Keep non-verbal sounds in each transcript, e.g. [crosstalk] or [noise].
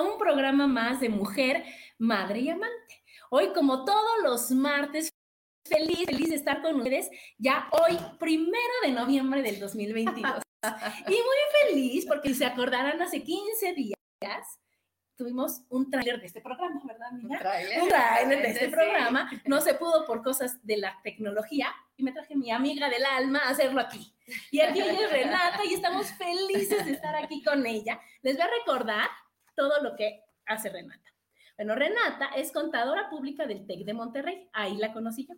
A un programa más de Mujer, Madre y Amante. Hoy, como todos los martes, feliz, feliz de estar con ustedes ya hoy, primero de noviembre del 2022. [laughs] Y muy feliz porque se acordarán hace 15 días tuvimos un tráiler de este programa, ¿verdad, amiga? Un tráiler. De este programa. No se pudo por cosas de la tecnología y me traje mi amiga del alma a hacerlo aquí. Y aquí ella es Renata y estamos felices de estar aquí con ella. Les voy a recordar todo lo que hace Renata. Bueno, Renata es contadora pública del TEC de Monterrey. Ahí la conocí yo.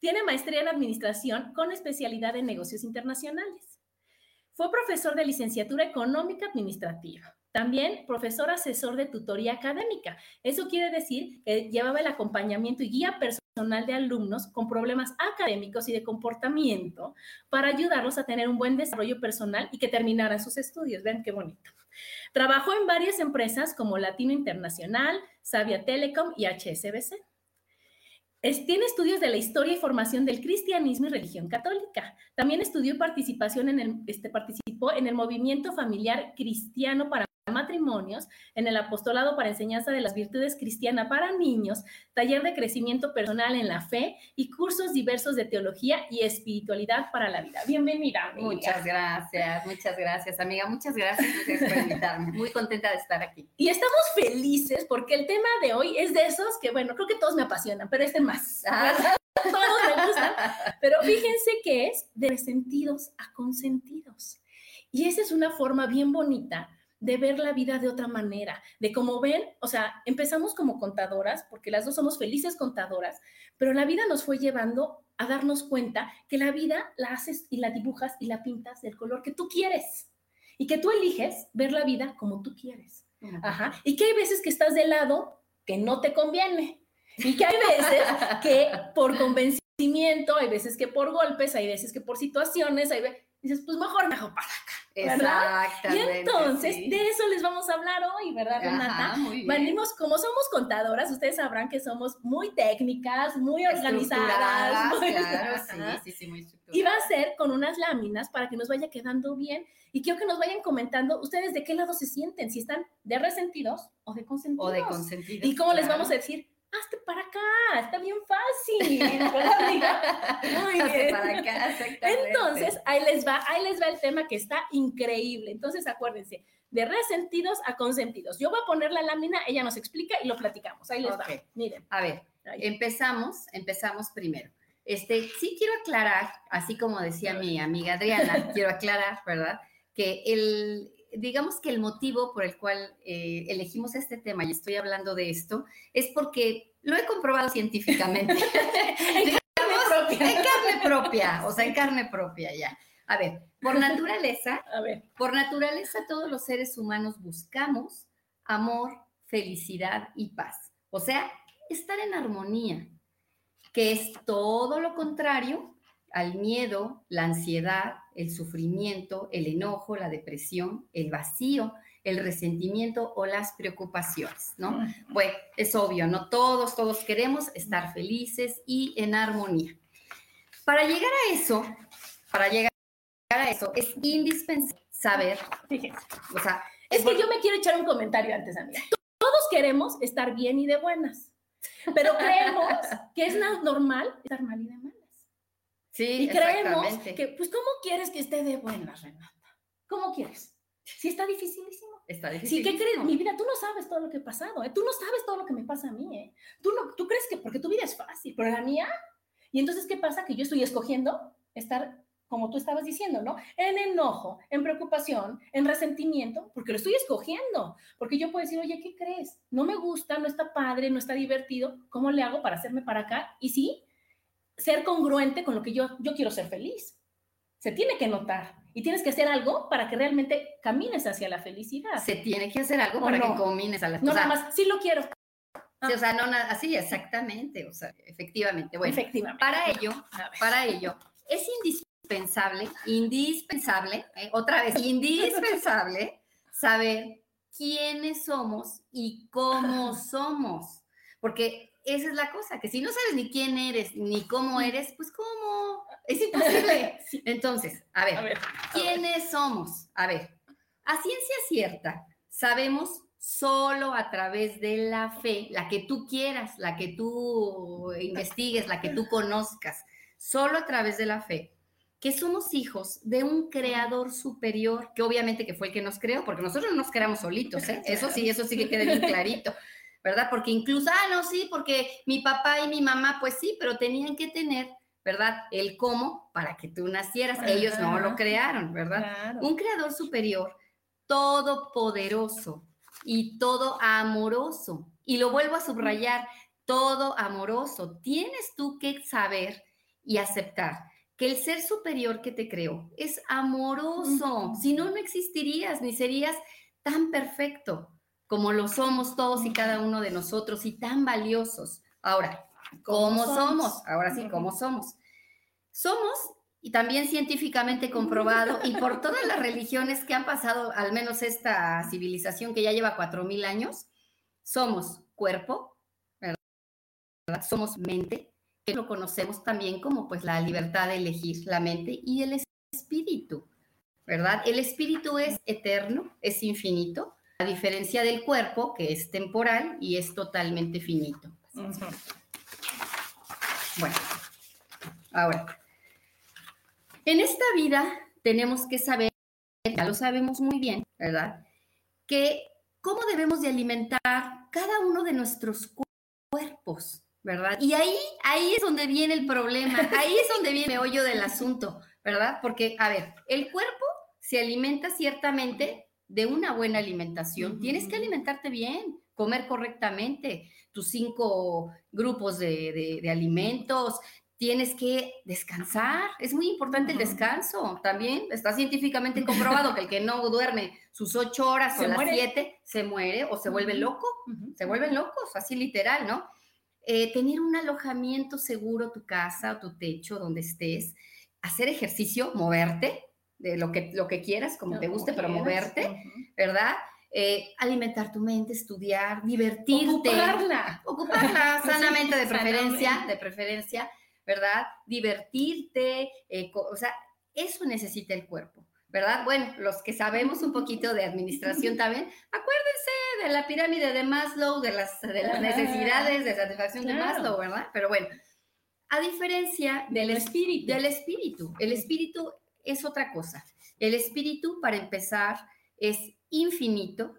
Tiene maestría en administración con especialidad en negocios internacionales. Fue profesor de licenciatura económica administrativa. También profesor asesor de tutoría académica. Eso quiere decir que llevaba el acompañamiento y guía personal de alumnos con problemas académicos y de comportamiento para ayudarlos a tener un buen desarrollo personal y que terminaran sus estudios. Vean qué bonito. Trabajó en varias empresas como Latino Internacional, Savia Telecom y HSBC. Es, tiene estudios de la historia y formación del cristianismo y religión católica. También estudió participación en el, este, participó en el movimiento familiar cristiano para matrimonios, en el apostolado para enseñanza de las virtudes cristianas para niños, taller de crecimiento personal en la fe y cursos diversos de teología y espiritualidad para la vida. Bienvenida. Amiga. Muchas gracias, muchas gracias, amiga. Muchas gracias, por invitarme. Muy contenta de estar aquí. Y estamos felices porque el tema de hoy es de esos que, bueno, creo que todos me apasionan, pero este más. ¿verdad? [laughs] Todos me gustan. Pero fíjense que es de resentidos a consentidos. Y esa es una forma bien bonita de ver la vida de otra manera, de como ven, o sea, empezamos como contadoras, porque las dos somos felices contadoras, pero la vida nos fue llevando a darnos cuenta que la vida la haces y la dibujas y la pintas del color que tú quieres y que tú eliges ver la vida como tú quieres. Ajá. Y que hay veces que estás de lado que no te conviene y que hay veces [laughs] que por convencimiento, hay veces que por golpes, hay veces que por situaciones, hay veces, dices, pues mejor me hago para acá. ¿verdad? Exactamente. Y entonces, sí. de eso les vamos a hablar hoy, ¿verdad, Renata? Ajá, muy bien. Venimos, como somos contadoras, ustedes sabrán que somos muy técnicas, muy organizadas. Estructuradas, [laughs] muy- Claro, Ajá. sí, sí, sí, muy estructuradas. Y va a ser con unas láminas para que nos vaya quedando bien. Y quiero que nos vayan comentando ustedes de qué lado se sienten, si están de resentidos o de consentidos. O de consentido. ¿Y cómo les vamos a decir? Hazte para acá, está bien fácil. ¿verdad, amiga? [laughs] Muy Hazte bien. para acá, exactamente. Entonces, ahí les va, ahí les va el tema que está increíble. Entonces, acuérdense, de resentidos a consentidos. Yo voy a poner la lámina, ella nos explica y lo platicamos. Ahí les va. Miren. A ver, ahí. empezamos, empezamos primero. Este, sí quiero aclarar, así como decía mi amiga Adriana, quiero aclarar, ¿verdad? Que el, digamos que el motivo por el cual eh, elegimos este tema y estoy hablando de esto es porque lo he comprobado científicamente. [laughs] [laughs] En carne propia. en carne propia, o sea, en carne propia ya. A ver, por [laughs] naturaleza, A ver, por naturaleza todos los seres humanos buscamos amor, felicidad y paz. O sea, estar en armonía, que es todo lo contrario al miedo, la ansiedad, el sufrimiento, el enojo, la depresión, el vacío, el resentimiento o las preocupaciones, ¿no? Bueno, es obvio, no todos, todos queremos estar felices y en armonía. Para llegar a eso, para llegar a eso, es indispensable saber, fíjense. o sea, Es que yo me quiero echar un comentario antes, amiga. Todos queremos estar bien y de buenas, pero creemos que es normal estar mal y de malas. Sí, y creemos que, pues, ¿cómo quieres que esté de buenas, Renata? ¿Cómo quieres? Si está dificilísimo. Está difícil. Sí, ¿qué crees? Mi vida, tú no sabes todo lo que ha pasado, ¿eh? Tú no sabes todo lo que me pasa a mí, ¿eh? Tú, no, tú crees que porque tu vida es fácil, pero la mía... Y entonces, ¿qué pasa? Que yo estoy escogiendo estar como tú estabas diciendo, ¿no? En enojo, en preocupación, en resentimiento, porque lo estoy escogiendo. Porque yo puedo decir, oye, ¿qué crees? No me gusta, no está padre, no está divertido. ¿Cómo le hago para hacerme para acá? Y sí, ser congruente con lo que yo, yo quiero ser feliz. Se tiene que notar y tienes que hacer algo para que realmente camines hacia la felicidad. Se tiene que hacer algo para que camines a la No, nada más, sí lo quiero. Sí, o sea, no, así exactamente, o sea, efectivamente. Bueno, efectivamente. Para ello, para ello, es indispensable indispensable, indispensable, ¿eh? otra vez, [laughs] indispensable saber quiénes somos y cómo [laughs] somos. Porque esa es la cosa, que si no sabes ni quién eres ni cómo eres, pues cómo, [laughs] es imposible. [laughs] Entonces, a ver, ¿quiénes somos? A ver, a ciencia cierta, sabemos solo a través de la fe, la que tú quieras, la que tú investigues, la que tú [laughs] conozcas, solo a través de la fe que somos hijos de un creador superior, que obviamente que fue el que nos creó, porque nosotros no nos creamos solitos, ¿eh? Eso sí, eso sí que quede bien clarito, ¿verdad? Porque incluso, ah, no, sí, porque mi papá y mi mamá, pues sí, pero tenían que tener, ¿verdad? El cómo para que tú nacieras. Ellos no lo crearon, ¿verdad? Un creador superior, todopoderoso y todo amoroso. Y lo vuelvo a subrayar, todo amoroso. Tienes tú que saber y aceptar que el ser superior que te creó es amoroso. Si no, no existirías ni serías tan perfecto como lo somos todos y cada uno de nosotros y tan valiosos. Ahora, ¿cómo, somos? Ahora sí, ¿cómo somos? Somos, y también científicamente comprobado, y por [laughs] todas las religiones que han pasado, al menos esta civilización que ya lleva cuatro mil años, somos cuerpo, ¿verdad? Somos mente, lo conocemos también como pues la libertad de elegir la mente y el espíritu, ¿verdad? El espíritu es eterno, es infinito, a diferencia del cuerpo que es temporal y es totalmente finito. Bueno, ahora, en esta vida tenemos que saber, ya lo sabemos muy bien, ¿verdad? Que cómo debemos de alimentar cada uno de nuestros cuerpos, ¿verdad? Y ahí, ahí es donde viene el problema, ahí es donde viene el hoyo del asunto, ¿verdad? Porque, a ver, el cuerpo se alimenta ciertamente de una buena alimentación. Tienes que alimentarte bien, comer correctamente, tus cinco grupos de, alimentos, tienes que descansar. Es muy importante el descanso. También está científicamente comprobado que el que no duerme sus ocho horas o las siete se muere o se vuelve loco. Se vuelven locos, así literal, ¿no? Eh, tener un alojamiento seguro, tu casa o tu techo, donde estés, hacer ejercicio, moverte, de lo que, lo que quieras, como te guste, pero moverte, ¿verdad? Eh, alimentar tu mente, estudiar, divertirte. Ocuparla. Ocuparla [laughs] sanamente, de preferencia, de preferencia, ¿verdad? Divertirte, eh, o sea, eso necesita el cuerpo. ¿verdad? Bueno, los que sabemos un poquito de administración [laughs] también, acuérdense de la pirámide de Maslow, de las, de las necesidades de satisfacción de Maslow, ¿verdad? Pero bueno, a diferencia del espíritu, del espíritu, el espíritu es otra cosa. El espíritu, para empezar, es infinito,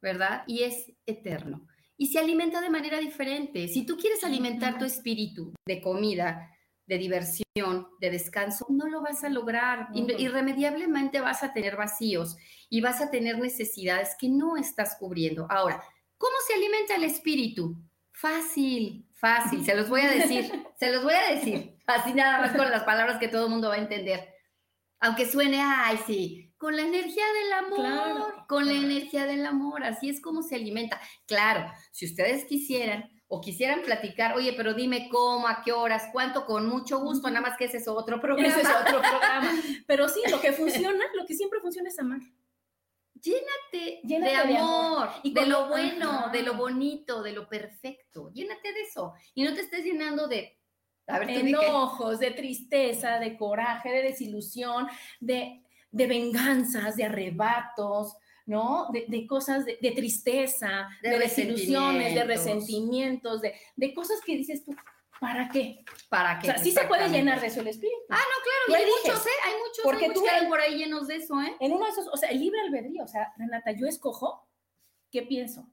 ¿verdad? Y es eterno. Y se alimenta de manera diferente. Si tú quieres alimentar tu espíritu de comida, de diversión, de descanso, no lo vas a lograr. Irremediablemente vas a tener vacíos y vas a tener necesidades que no estás cubriendo. Ahora, ¿cómo se alimenta el espíritu? Fácil, fácil, se los voy a decir, [laughs] se los voy a decir, así nada más con las palabras que todo el mundo va a entender. Aunque suene, ay, sí, con la energía del amor, con la energía del amor, así es como se alimenta. Claro, si ustedes quisieran, o quisieran platicar, oye, pero dime cómo, a qué horas, cuánto, con mucho gusto, nada más que ese es otro programa. Ese es otro programa. [laughs] Pero sí, lo que funciona, lo que siempre funciona es amar. Llénate, de, amor, y de lo bueno, de lo bonito, de lo perfecto. Llénate de eso. Y no te estés llenando de a ver, enojos, de tristeza, de coraje, de desilusión, de, de venganzas, de arrebatos, ¿no? De, cosas de, tristeza, de, desilusiones, de resentimientos, de, de cosas que dices tú, ¿Para qué? ¿Para qué? O sea, sí se puede llenar de eso el espíritu. Ah, no, claro, hay muchos, ¿eh? Hay muchos, porque tú hay por ahí llenos de eso, ¿eh? En uno de esos, o sea, el libre albedrío, o sea, Renata, yo escojo qué pienso,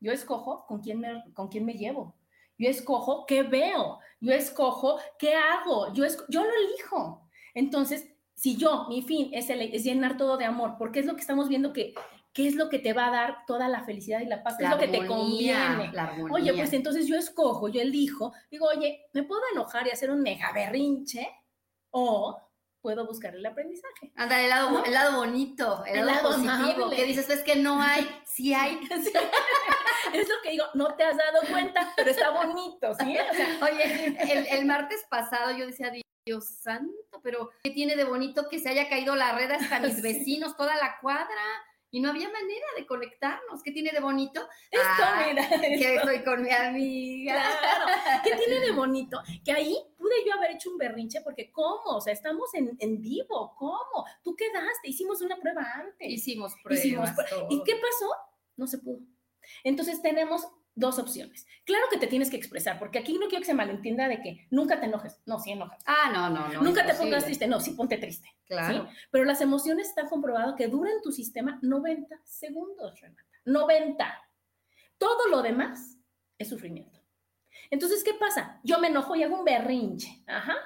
yo escojo con quién me, con quién me llevo, yo escojo qué veo, yo escojo qué hago, yo, yo lo elijo. Entonces, si yo, mi fin es, es llenar todo de amor, porque es lo que estamos viendo que ¿Qué es lo que te va a dar toda la felicidad y la paz? ¿Qué es lo que te conviene? Oye, pues entonces yo escojo, yo elijo, digo, oye, ¿me puedo enojar y hacer un mega berrinche? O puedo buscar el aprendizaje. Anda, el lado, el lado bonito, el, lado, positivo, que dices, es que no hay, sí [laughs] hay. es lo que digo, no te has dado cuenta, pero está bonito, ¿sí? [laughs] Oye, el, el martes pasado yo decía, Dios santo, pero ¿qué tiene de bonito que se haya caído la red hasta [laughs] mis vecinos, toda la cuadra? Y no había manera de conectarnos. ¿Qué tiene de bonito? Esto, ah, mira. Que estoy con mi amiga. Claro. ¿Qué tiene de [laughs] bonito? Que ahí pude yo haber hecho un berrinche porque ¿cómo? O sea, estamos en, en vivo. ¿Cómo? Tú quedaste. Hicimos una prueba antes. Hicimos pruebas. Hicimos ¿Y qué pasó? No se pudo. Entonces tenemos dos opciones. Claro que te tienes que expresar, porque aquí no quiero que se malentienda de que nunca te enojes. No, sí enojas. Ah, no, no, no. Nunca te pongas triste. No, sí ponte triste. Claro. Pero las emociones están comprobado que duran tu sistema 90 segundos, Renata. 90. Todo lo demás es sufrimiento. Entonces, ¿qué pasa? Yo me enojo y hago un berrinche. Ajá.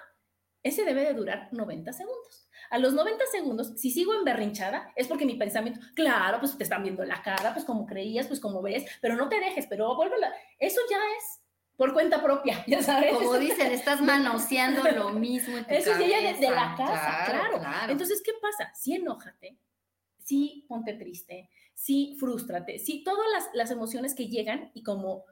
Ese debe de durar 90 segundos. A los 90 segundos, si sigo emberrinchada, es porque mi pensamiento, claro, pues te están viendo la cara, pues como creías, pues como ves, pero no te dejes, pero vuélvela. Eso ya es por cuenta propia, [laughs] ya sabes. Como dicen, estás [laughs] manoseando lo mismo en tu Eso ya desde la casa, claro, claro. Entonces, ¿qué pasa? Si enójate, si ponte triste, si frústrate, si todas las, las emociones que llegan y como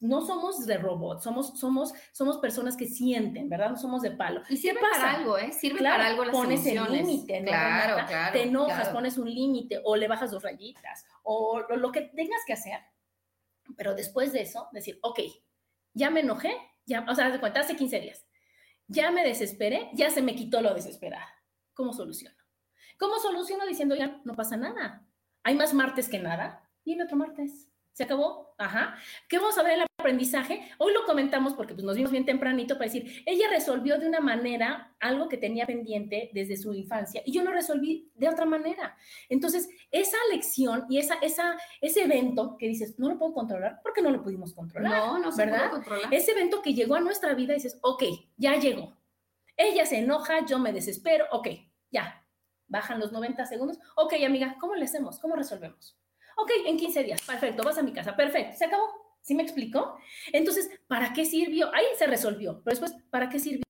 no somos de robots, somos, somos, somos personas que sienten, ¿verdad? No somos de palo. Y sirve para algo, ¿eh? Sirve para algo las pones el límite, ¿no? Claro, claro. Te enojas, pones un límite o le bajas dos rayitas o lo, que tengas que hacer. Pero después de eso, decir, ok, ya me enojé, ya, o sea, de cuenta, hace 15 días, ya me desesperé, ya se me quitó lo desesperada. ¿Cómo soluciono? ¿Cómo soluciono diciendo, ya no pasa nada? Hay más martes que nada. Viene otro martes. ¿Se acabó? Ajá. ¿Qué vamos a ver en el aprendizaje? Hoy lo comentamos porque pues, nos vimos bien tempranito para decir, ella resolvió de una manera algo que tenía pendiente desde su infancia y yo lo resolví de otra manera. Entonces, esa lección y esa, esa, ese evento que dices, no lo puedo controlar, porque no lo pudimos controlar. No, no se ¿verdad? controlar. Ese evento que llegó a nuestra vida, dices, ok, ya llegó. Ella se enoja, yo me desespero, ok, ya. Bajan los 90 segundos. Ok, amiga, ¿cómo le hacemos? ¿Cómo resolvemos? Ok, en 15 días, perfecto, vas a mi casa, perfecto, se acabó. ¿Sí me explicó? Entonces, ¿para qué sirvió? Ahí se resolvió, pero después, ¿para qué sirvió?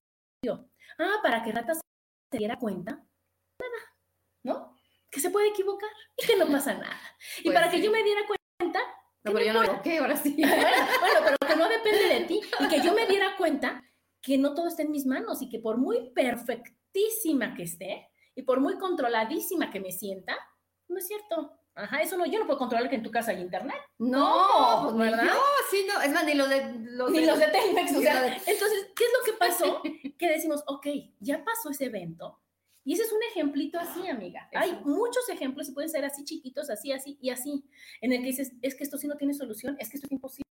Ah, para que Rata se diera cuenta. Nada, ¿no? Que se puede equivocar y que no pasa nada. Y pues para que yo me diera cuenta. No, pero yo no equivoqué, ahora sí. bueno, pero que no depende de ti y que yo me diera cuenta que no todo está en mis manos y que por muy perfectísima que esté y por muy controladísima que me sienta, no es cierto. Ajá, eso no, yo no puedo controlar que en tu casa hay internet. No, pues, ¿verdad? No, sí, no, es más, ni los de los ni los de Telmex, o sea, entonces, ¿qué es lo que pasó? [laughs] que decimos, ok, ya pasó ese evento, y ese es un ejemplito así, amiga. Hay muchos ejemplos y pueden ser así chiquitos, así, así y así, en el que dices, es que esto sí no tiene solución, es que esto es imposible,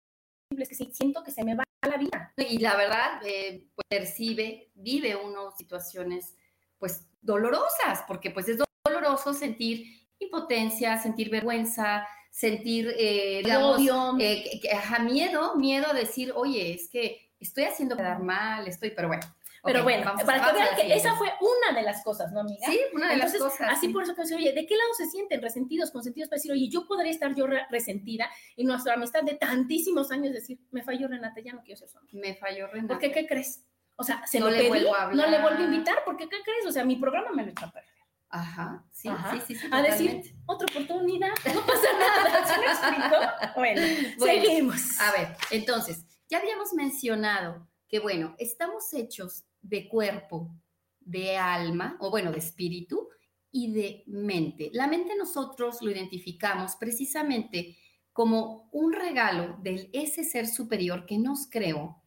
es que sí, siento que se me va la vida. Y la verdad, eh, pues, percibe, vive uno situaciones, pues, dolorosas, porque pues es doloroso sentir impotencia, sentir vergüenza, sentir, eh, digamos, eh, miedo, miedo a decir, oye, es que estoy haciendo quedar mal, estoy, pero bueno. Pero bueno, para que vean que esa fue una de las cosas, ¿no, amiga? Sí, una de las cosas. Así por eso que oye, ¿de qué lado se sienten resentidos, consentidos para decir, oye, yo podría estar yo resentida y nuestra amistad de tantísimos años decir, me falló Renata, ya no quiero ser su Me falló Renata. ¿Por qué? ¿Qué crees? O sea, se no le vuelvo a hablar. no le vuelvo a invitar, porque ¿qué crees? O sea, mi programa me lo echó a perder. Ajá, sí, sí, sí, A decir, otra oportunidad, no pasa [laughs] nada, ¿se me explicó? [laughs] Bueno, seguimos. A ver, entonces, ya habíamos mencionado que, bueno, estamos hechos de cuerpo, de alma, o bueno, de espíritu y de mente. La mente nosotros lo identificamos precisamente como un regalo de ese ser superior que nos creó,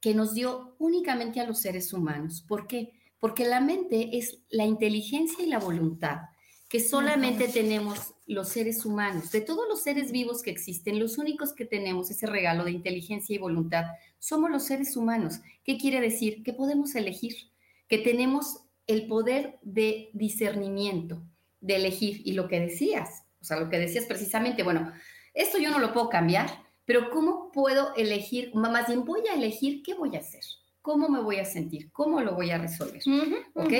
que nos dio únicamente a los seres humanos. ¿Por qué? Porque la mente es la inteligencia y la voluntad que solamente tenemos los seres humanos. De todos los seres vivos que existen, los únicos que tenemos ese regalo de inteligencia y voluntad somos los seres humanos. ¿Qué quiere decir? Que podemos elegir, que tenemos el poder de discernimiento, de elegir. Y lo que decías, o sea, lo que decías precisamente, bueno, esto yo no lo puedo cambiar, pero ¿cómo puedo elegir? Más bien voy a elegir qué voy a hacer, cómo me voy a sentir, cómo lo voy a resolver. ¿Ok?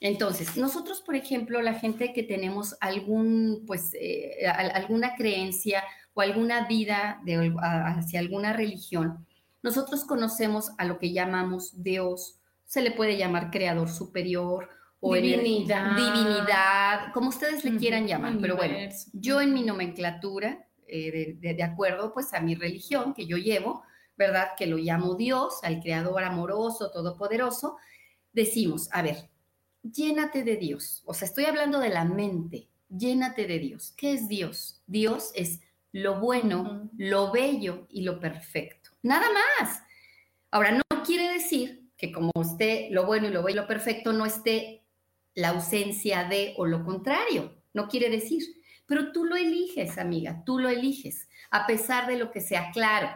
Entonces, nosotros, por ejemplo, la gente que tenemos algún, pues, eh, alguna creencia o alguna vida de, hacia alguna religión, nosotros conocemos a lo que llamamos Dios, se le puede llamar creador superior o divinidad, divinidad como ustedes le quieran llamar, pero bueno, yo en mi nomenclatura, eh, de, de acuerdo pues a mi religión que yo llevo, ¿verdad? Que lo llamo Dios, al creador amoroso, todopoderoso, decimos, a ver, llénate de Dios. O sea, estoy hablando de la mente, llénate de Dios. ¿Qué es Dios? Dios es lo bueno, lo bello y lo perfecto. Nada más. Ahora, no quiere decir que como esté lo bueno y lo bello y lo perfecto, no esté la ausencia de o lo contrario. No quiere decir. Pero tú lo eliges, amiga, tú lo eliges, a pesar de lo que sea claro.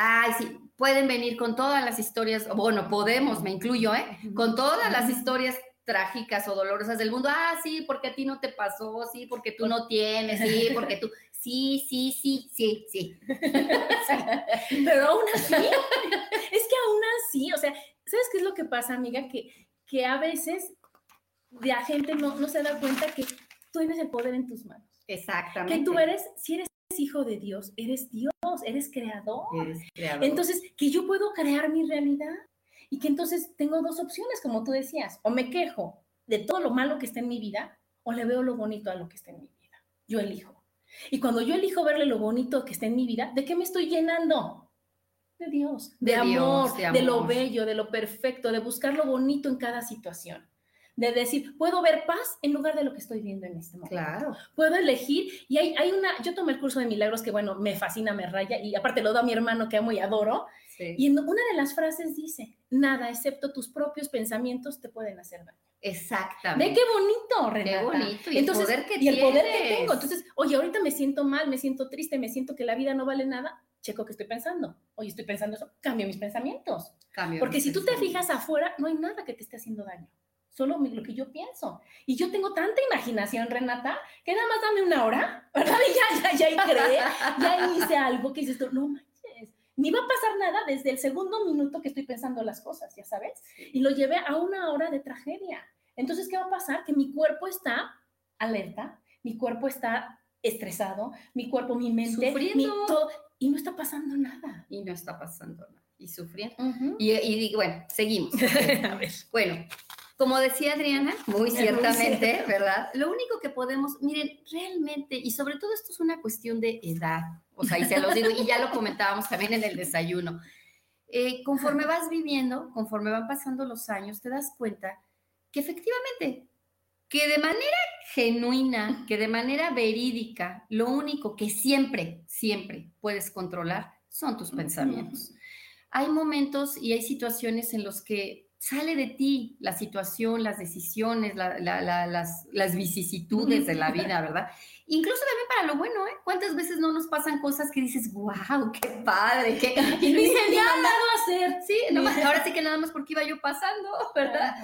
Ay, sí, pueden venir con todas las historias, bueno, podemos, me incluyo, ¿eh? Con todas las historias trágicas o dolorosas del mundo. Ah, sí, porque a ti no te pasó, sí, porque tú no tienes, sí, porque tú, sí, sí, sí, sí, [laughs] sí. Pero aún así, es que aún así, o sea, ¿sabes qué es lo que pasa, amiga? Que, que a veces la gente no, no se da cuenta que tú tienes el poder en tus manos. Exactamente. Que tú eres, si eres hijo de Dios, eres Dios, eres creador. Eres creador. Entonces, que yo puedo crear mi realidad y que entonces tengo dos opciones, como tú decías, o me quejo de todo lo malo que está en mi vida, o le veo lo bonito a lo que está en mi vida. Yo elijo. Y cuando yo elijo verle lo bonito que está en mi vida, ¿de qué me estoy llenando? De Dios, de, amor, de, amor, de lo bello, de lo perfecto, de buscar lo bonito en cada situación de decir, puedo ver paz en lugar de lo que estoy viendo en este momento. Claro. Puedo elegir, y hay, hay una, yo tomé el curso de milagros que, bueno, me fascina, me raya, y aparte lo doy a mi hermano que amo y adoro, y en una de las frases dice, nada excepto tus propios pensamientos te pueden hacer daño. Exactamente. Ve qué bonito, Renata. Qué bonito. Y Entonces, el poder que y el poder que tengo. Entonces, oye, ahorita me siento mal, me siento triste, me siento que la vida no vale nada. Checo que estoy pensando. Oye, estoy pensando eso. Cambio mis pensamientos. Cambio Porque si tú te fijas afuera, no hay nada que te esté haciendo daño. Solo lo que yo pienso. Y yo tengo tanta imaginación, Renata, que nada más dame una hora, [laughs] ¿verdad? Y ya, ya, ya creé, ya hice algo que dices tú, no ni va a pasar nada desde el segundo minuto que estoy pensando las cosas, ya sabes. Y lo llevé a una hora de tragedia. Entonces, ¿qué va a pasar? Que mi cuerpo está alerta, mi cuerpo está estresado, mi cuerpo, mi mente, mi todo, y no está pasando nada. Y no está pasando nada. Y sufriendo. y, y, bueno, seguimos. [laughs] a ver. Bueno, como decía Adriana, muy [laughs] ciertamente, ¿verdad? Lo único que podemos, miren, realmente, y sobre todo esto es una cuestión de edad, o sea, y se los digo, y ya lo comentábamos también en el desayuno. Eh, conforme vas viviendo, conforme van pasando los años, te das cuenta que efectivamente, que de manera genuina, que de manera verídica, lo único que siempre, siempre puedes controlar son tus pensamientos. Hay momentos y hay situaciones en los que sale de ti la situación, las decisiones, las, vicisitudes de la vida, ¿verdad? Incluso también para lo bueno, ¿eh? ¿Cuántas veces no nos pasan cosas que dices, wow, qué padre, qué... [laughs] Y no hice nada a hacer. Sí, ahora sí que nada más porque iba yo pasando, ¿verdad?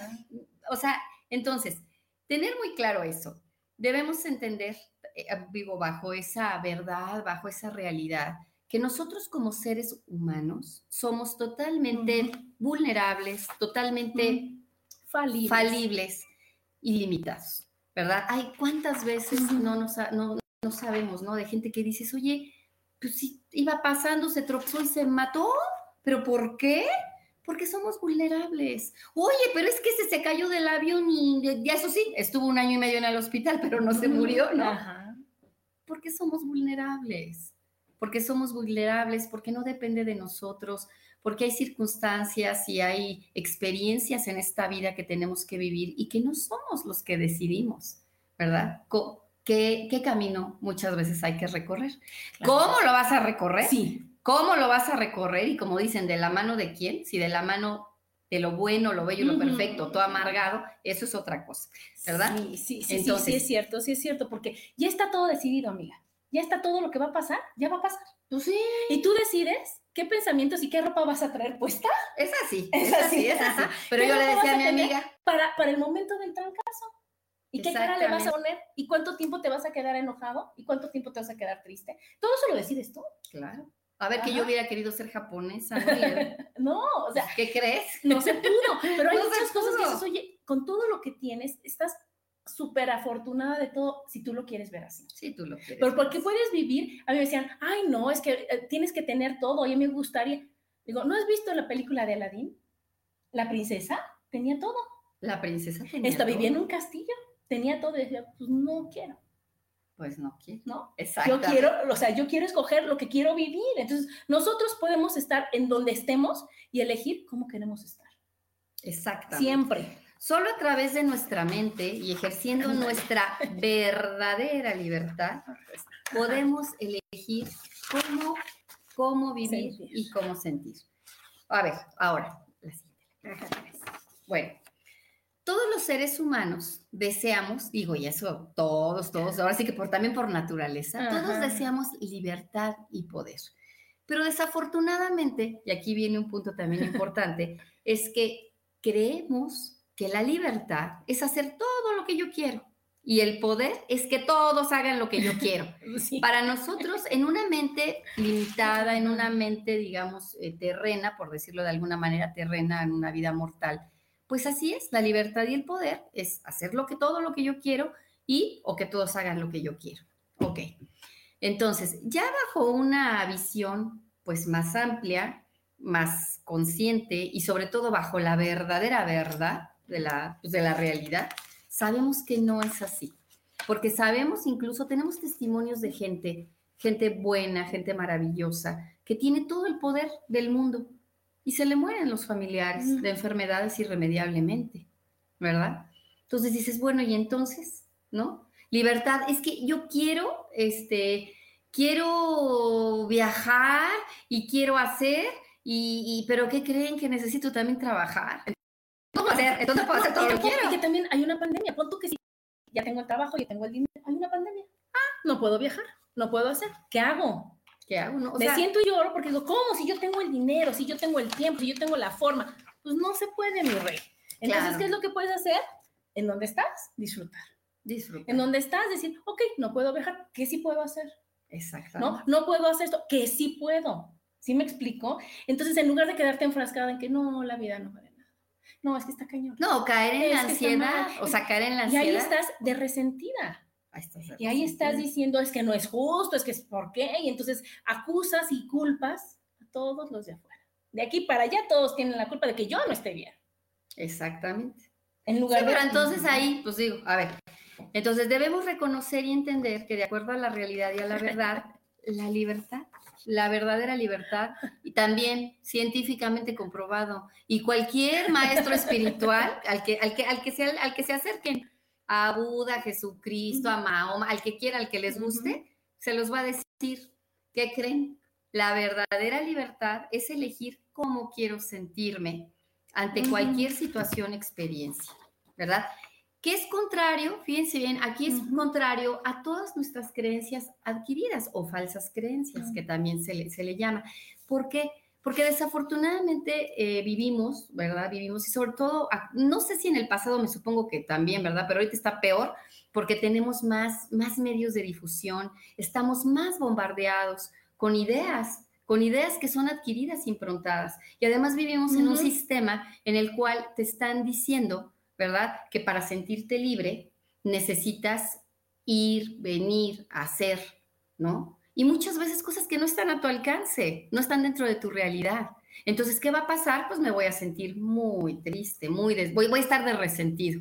O sea, entonces, tener muy claro eso. Debemos entender, eh, vivo bajo esa verdad, bajo esa realidad, que nosotros como seres humanos somos totalmente vulnerables, totalmente falibles. y limitados, ¿verdad? Hay cuántas veces no, nos, no, no, sabemos, ¿no? De gente que dices, oye, pues si iba pasando, se tropezó y se mató, ¿pero por qué? Porque somos vulnerables. Oye, pero es que se, se cayó del avión y ya eso sí, estuvo un año y medio en el hospital, pero no se murió, ¿no? Ajá. Porque somos vulnerables porque somos vulnerables, porque no depende de nosotros, porque hay circunstancias y hay experiencias en esta vida que tenemos que vivir y que no somos los que decidimos, ¿verdad? ¿Qué, qué camino muchas veces hay que recorrer? ¿Cómo lo vas a recorrer? Sí. ¿Cómo lo vas a recorrer? Y como dicen, ¿de la mano de quién? Si de la mano de lo bueno, lo bello, lo perfecto, todo amargado, eso es otra cosa, ¿verdad? Sí, sí, sí, Entonces, sí, es cierto, sí es cierto, porque ya está todo decidido, amiga. Ya está todo lo que va a pasar, ya va a pasar. Pues sí. Y tú decides qué pensamientos y qué ropa vas a traer puesta. Es así, [laughs] es, así, es así. Pero yo le decía a mi amiga. Para, para el momento del trancazo. ¿Y qué cara le vas a poner? ¿Y cuánto tiempo te vas a quedar enojado? ¿Y cuánto tiempo te vas a quedar triste? Todo eso lo decides tú. Claro. A ver, que yo hubiera querido ser japonesa. [laughs] no, o sea. ¿Qué crees? No se pudo. Pero hay [laughs] muchas cosas que dices, oye, con todo lo que tienes, estás súper afortunada de todo si tú lo quieres ver así. Sí, tú lo quieres. Pero porque puedes vivir, a mí me decían, ay, no, es que eh, tienes que tener todo, y a mí me gustaría. Digo, ¿no has visto la película de Aladdin? La princesa tenía todo. La princesa tenía Esta vivía en un castillo, tenía todo, y decía, pues no quiero. Pues no quiero. ¿No? Exacto. Yo quiero, o sea, yo quiero escoger lo que quiero vivir. Entonces, nosotros podemos estar en donde estemos y elegir cómo queremos estar. Exactamente. Siempre. Solo a través de nuestra mente y ejerciendo nuestra verdadera libertad, podemos elegir cómo, cómo vivir y cómo sentir. A ver, ahora, la siguiente. Bueno, todos los seres humanos deseamos, digo, y eso todos, todos, ahora sí que por, también por naturaleza, todos deseamos libertad y poder. Pero desafortunadamente, y aquí viene un punto también importante, es que creemos que la libertad es hacer todo lo que yo quiero y el poder es que todos hagan lo que yo quiero. [laughs] Para nosotros, en una mente limitada, en una mente, digamos, eh, terrena, por decirlo de alguna manera, terrena, en una vida mortal, pues así es, la libertad y el poder es hacer lo que todo lo que yo quiero y o que todos hagan lo que yo quiero. Ok. Entonces, ya bajo una visión pues más amplia, más consciente y sobre todo bajo la verdadera verdad, de la, pues, de la realidad, sabemos que no es así. Porque sabemos, incluso tenemos testimonios de gente, gente buena, gente maravillosa, que tiene todo el poder del mundo y se le mueren los familiares de enfermedades irremediablemente, ¿verdad? Entonces dices, bueno, y entonces, ¿no? Libertad, es que yo quiero, este, quiero viajar y quiero hacer, y, y, pero ¿qué creen que necesito también trabajar? Entonces puedo hacer todo lo que quiero. Que también hay una pandemia. Pon tú que si ya tengo el trabajo, ya tengo el dinero, hay una pandemia. Ah, no puedo viajar, no puedo hacer. ¿Qué hago? ¿Qué hago? No, Me siento y lloro porque digo, ¿cómo? Si yo tengo el dinero, si yo tengo el tiempo, si yo tengo la forma. Pues no se puede, mi rey. Entonces, ¿qué es lo que puedes hacer? En donde estás, disfrutar. Disfrutar. En donde estás, decir, ok, no puedo viajar, ¿qué sí puedo hacer? Exacto. ¿No? No puedo hacer esto, ¿qué sí puedo? ¿Sí me explico? Entonces, en lugar de quedarte enfrascada en que no, la vida no vale no, es que está cañón. No, caer en la ansiedad, o sea, caer en la ansiedad. Y ahí estás de resentida. y ahí estás diciendo, es que no es justo, es que es por qué, y entonces acusas y culpas a todos los de afuera. De aquí para allá todos tienen la culpa de que yo no esté bien. Exactamente. En lugar sí, pero entonces ahí, pues digo, a ver, entonces debemos reconocer y entender que de acuerdo a la realidad y a la verdad, [laughs] la libertad la verdadera libertad y también científicamente comprobado. Y cualquier maestro espiritual al que, al que, al que, se, al que se acerquen a Buda, a Jesucristo, a Mahoma, al que quiera, al que les guste, se los va a decir, ¿qué creen? La verdadera libertad es elegir cómo quiero sentirme ante cualquier situación, experiencia, ¿verdad? Que es contrario, fíjense bien, aquí es contrario a todas nuestras creencias adquiridas o falsas creencias, que también se le, se le llama. ¿Por qué? Porque desafortunadamente eh, vivimos, ¿verdad? Vivimos y sobre todo, no sé si en el pasado me supongo que también, ¿verdad? Pero ahorita está peor porque tenemos más, más medios de difusión, estamos más bombardeados con ideas, con ideas que son adquiridas, improntadas. Y además vivimos en un sistema en el cual te están diciendo ¿verdad? Que para sentirte libre necesitas ir, venir, hacer, ¿no? Y muchas veces cosas que no están a tu alcance, no están dentro de tu realidad. Entonces, ¿qué va a pasar? Pues me voy a sentir muy triste, muy voy, voy a estar de resentido.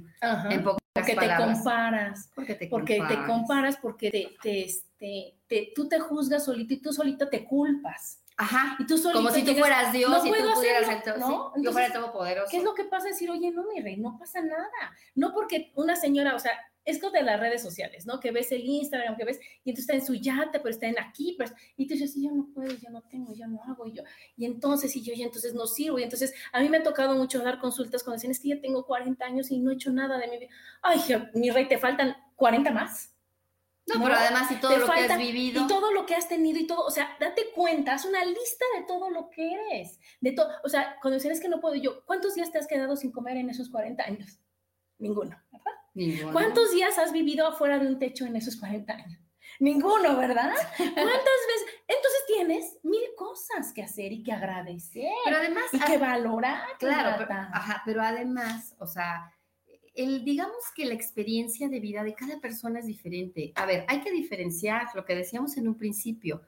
En pocas porque te comparas. Porque te porque comparas. te comparas, porque te, este, te, tú te juzgas solito y tú solito te culpas. Ajá. Y tú solito Como si tú llegas, fueras Dios no y tú puedo pudieras hacerlo, ser todo- ¿no? sí, yo Entonces, fuera todopoderoso. ¿Qué es lo que pasa? Decir, oye, no, mi rey, no pasa nada. No porque una señora, o sea, esto de las redes sociales, ¿no? Que ves el Instagram, que ves, y entonces está en su yate, pero está en aquí, pero, y tú dices, yo no puedo, yo no tengo, yo no hago, y yo, y entonces, y yo, y entonces no sirvo, y entonces a mí me ha tocado mucho dar consultas cuando dicen, es que ya tengo 40 años y no he hecho nada de mi vida. Ay, mi rey, te faltan 40 más. No, ¿no? pero además y todo Te lo que falta- has vivido. Y todo lo que has tenido y todo, o sea, date cuenta, haz una lista de todo lo que eres, de todo, o sea, cuando dicen es que no puedo yo, ¿cuántos días te has quedado sin comer en esos 40 años? Ninguno, ¿verdad? Ninguno. ¿Cuántos días has vivido afuera de un techo en esos 40 años? Ninguno, ¿verdad? [laughs] ¿Cuántas veces? Entonces tienes mil cosas que hacer y que agradecer Pero además, y que valorar. Claro, pero, ajá, pero además, o sea, el, digamos que la experiencia de vida de cada persona es diferente. A ver, hay que diferenciar lo que decíamos en un principio.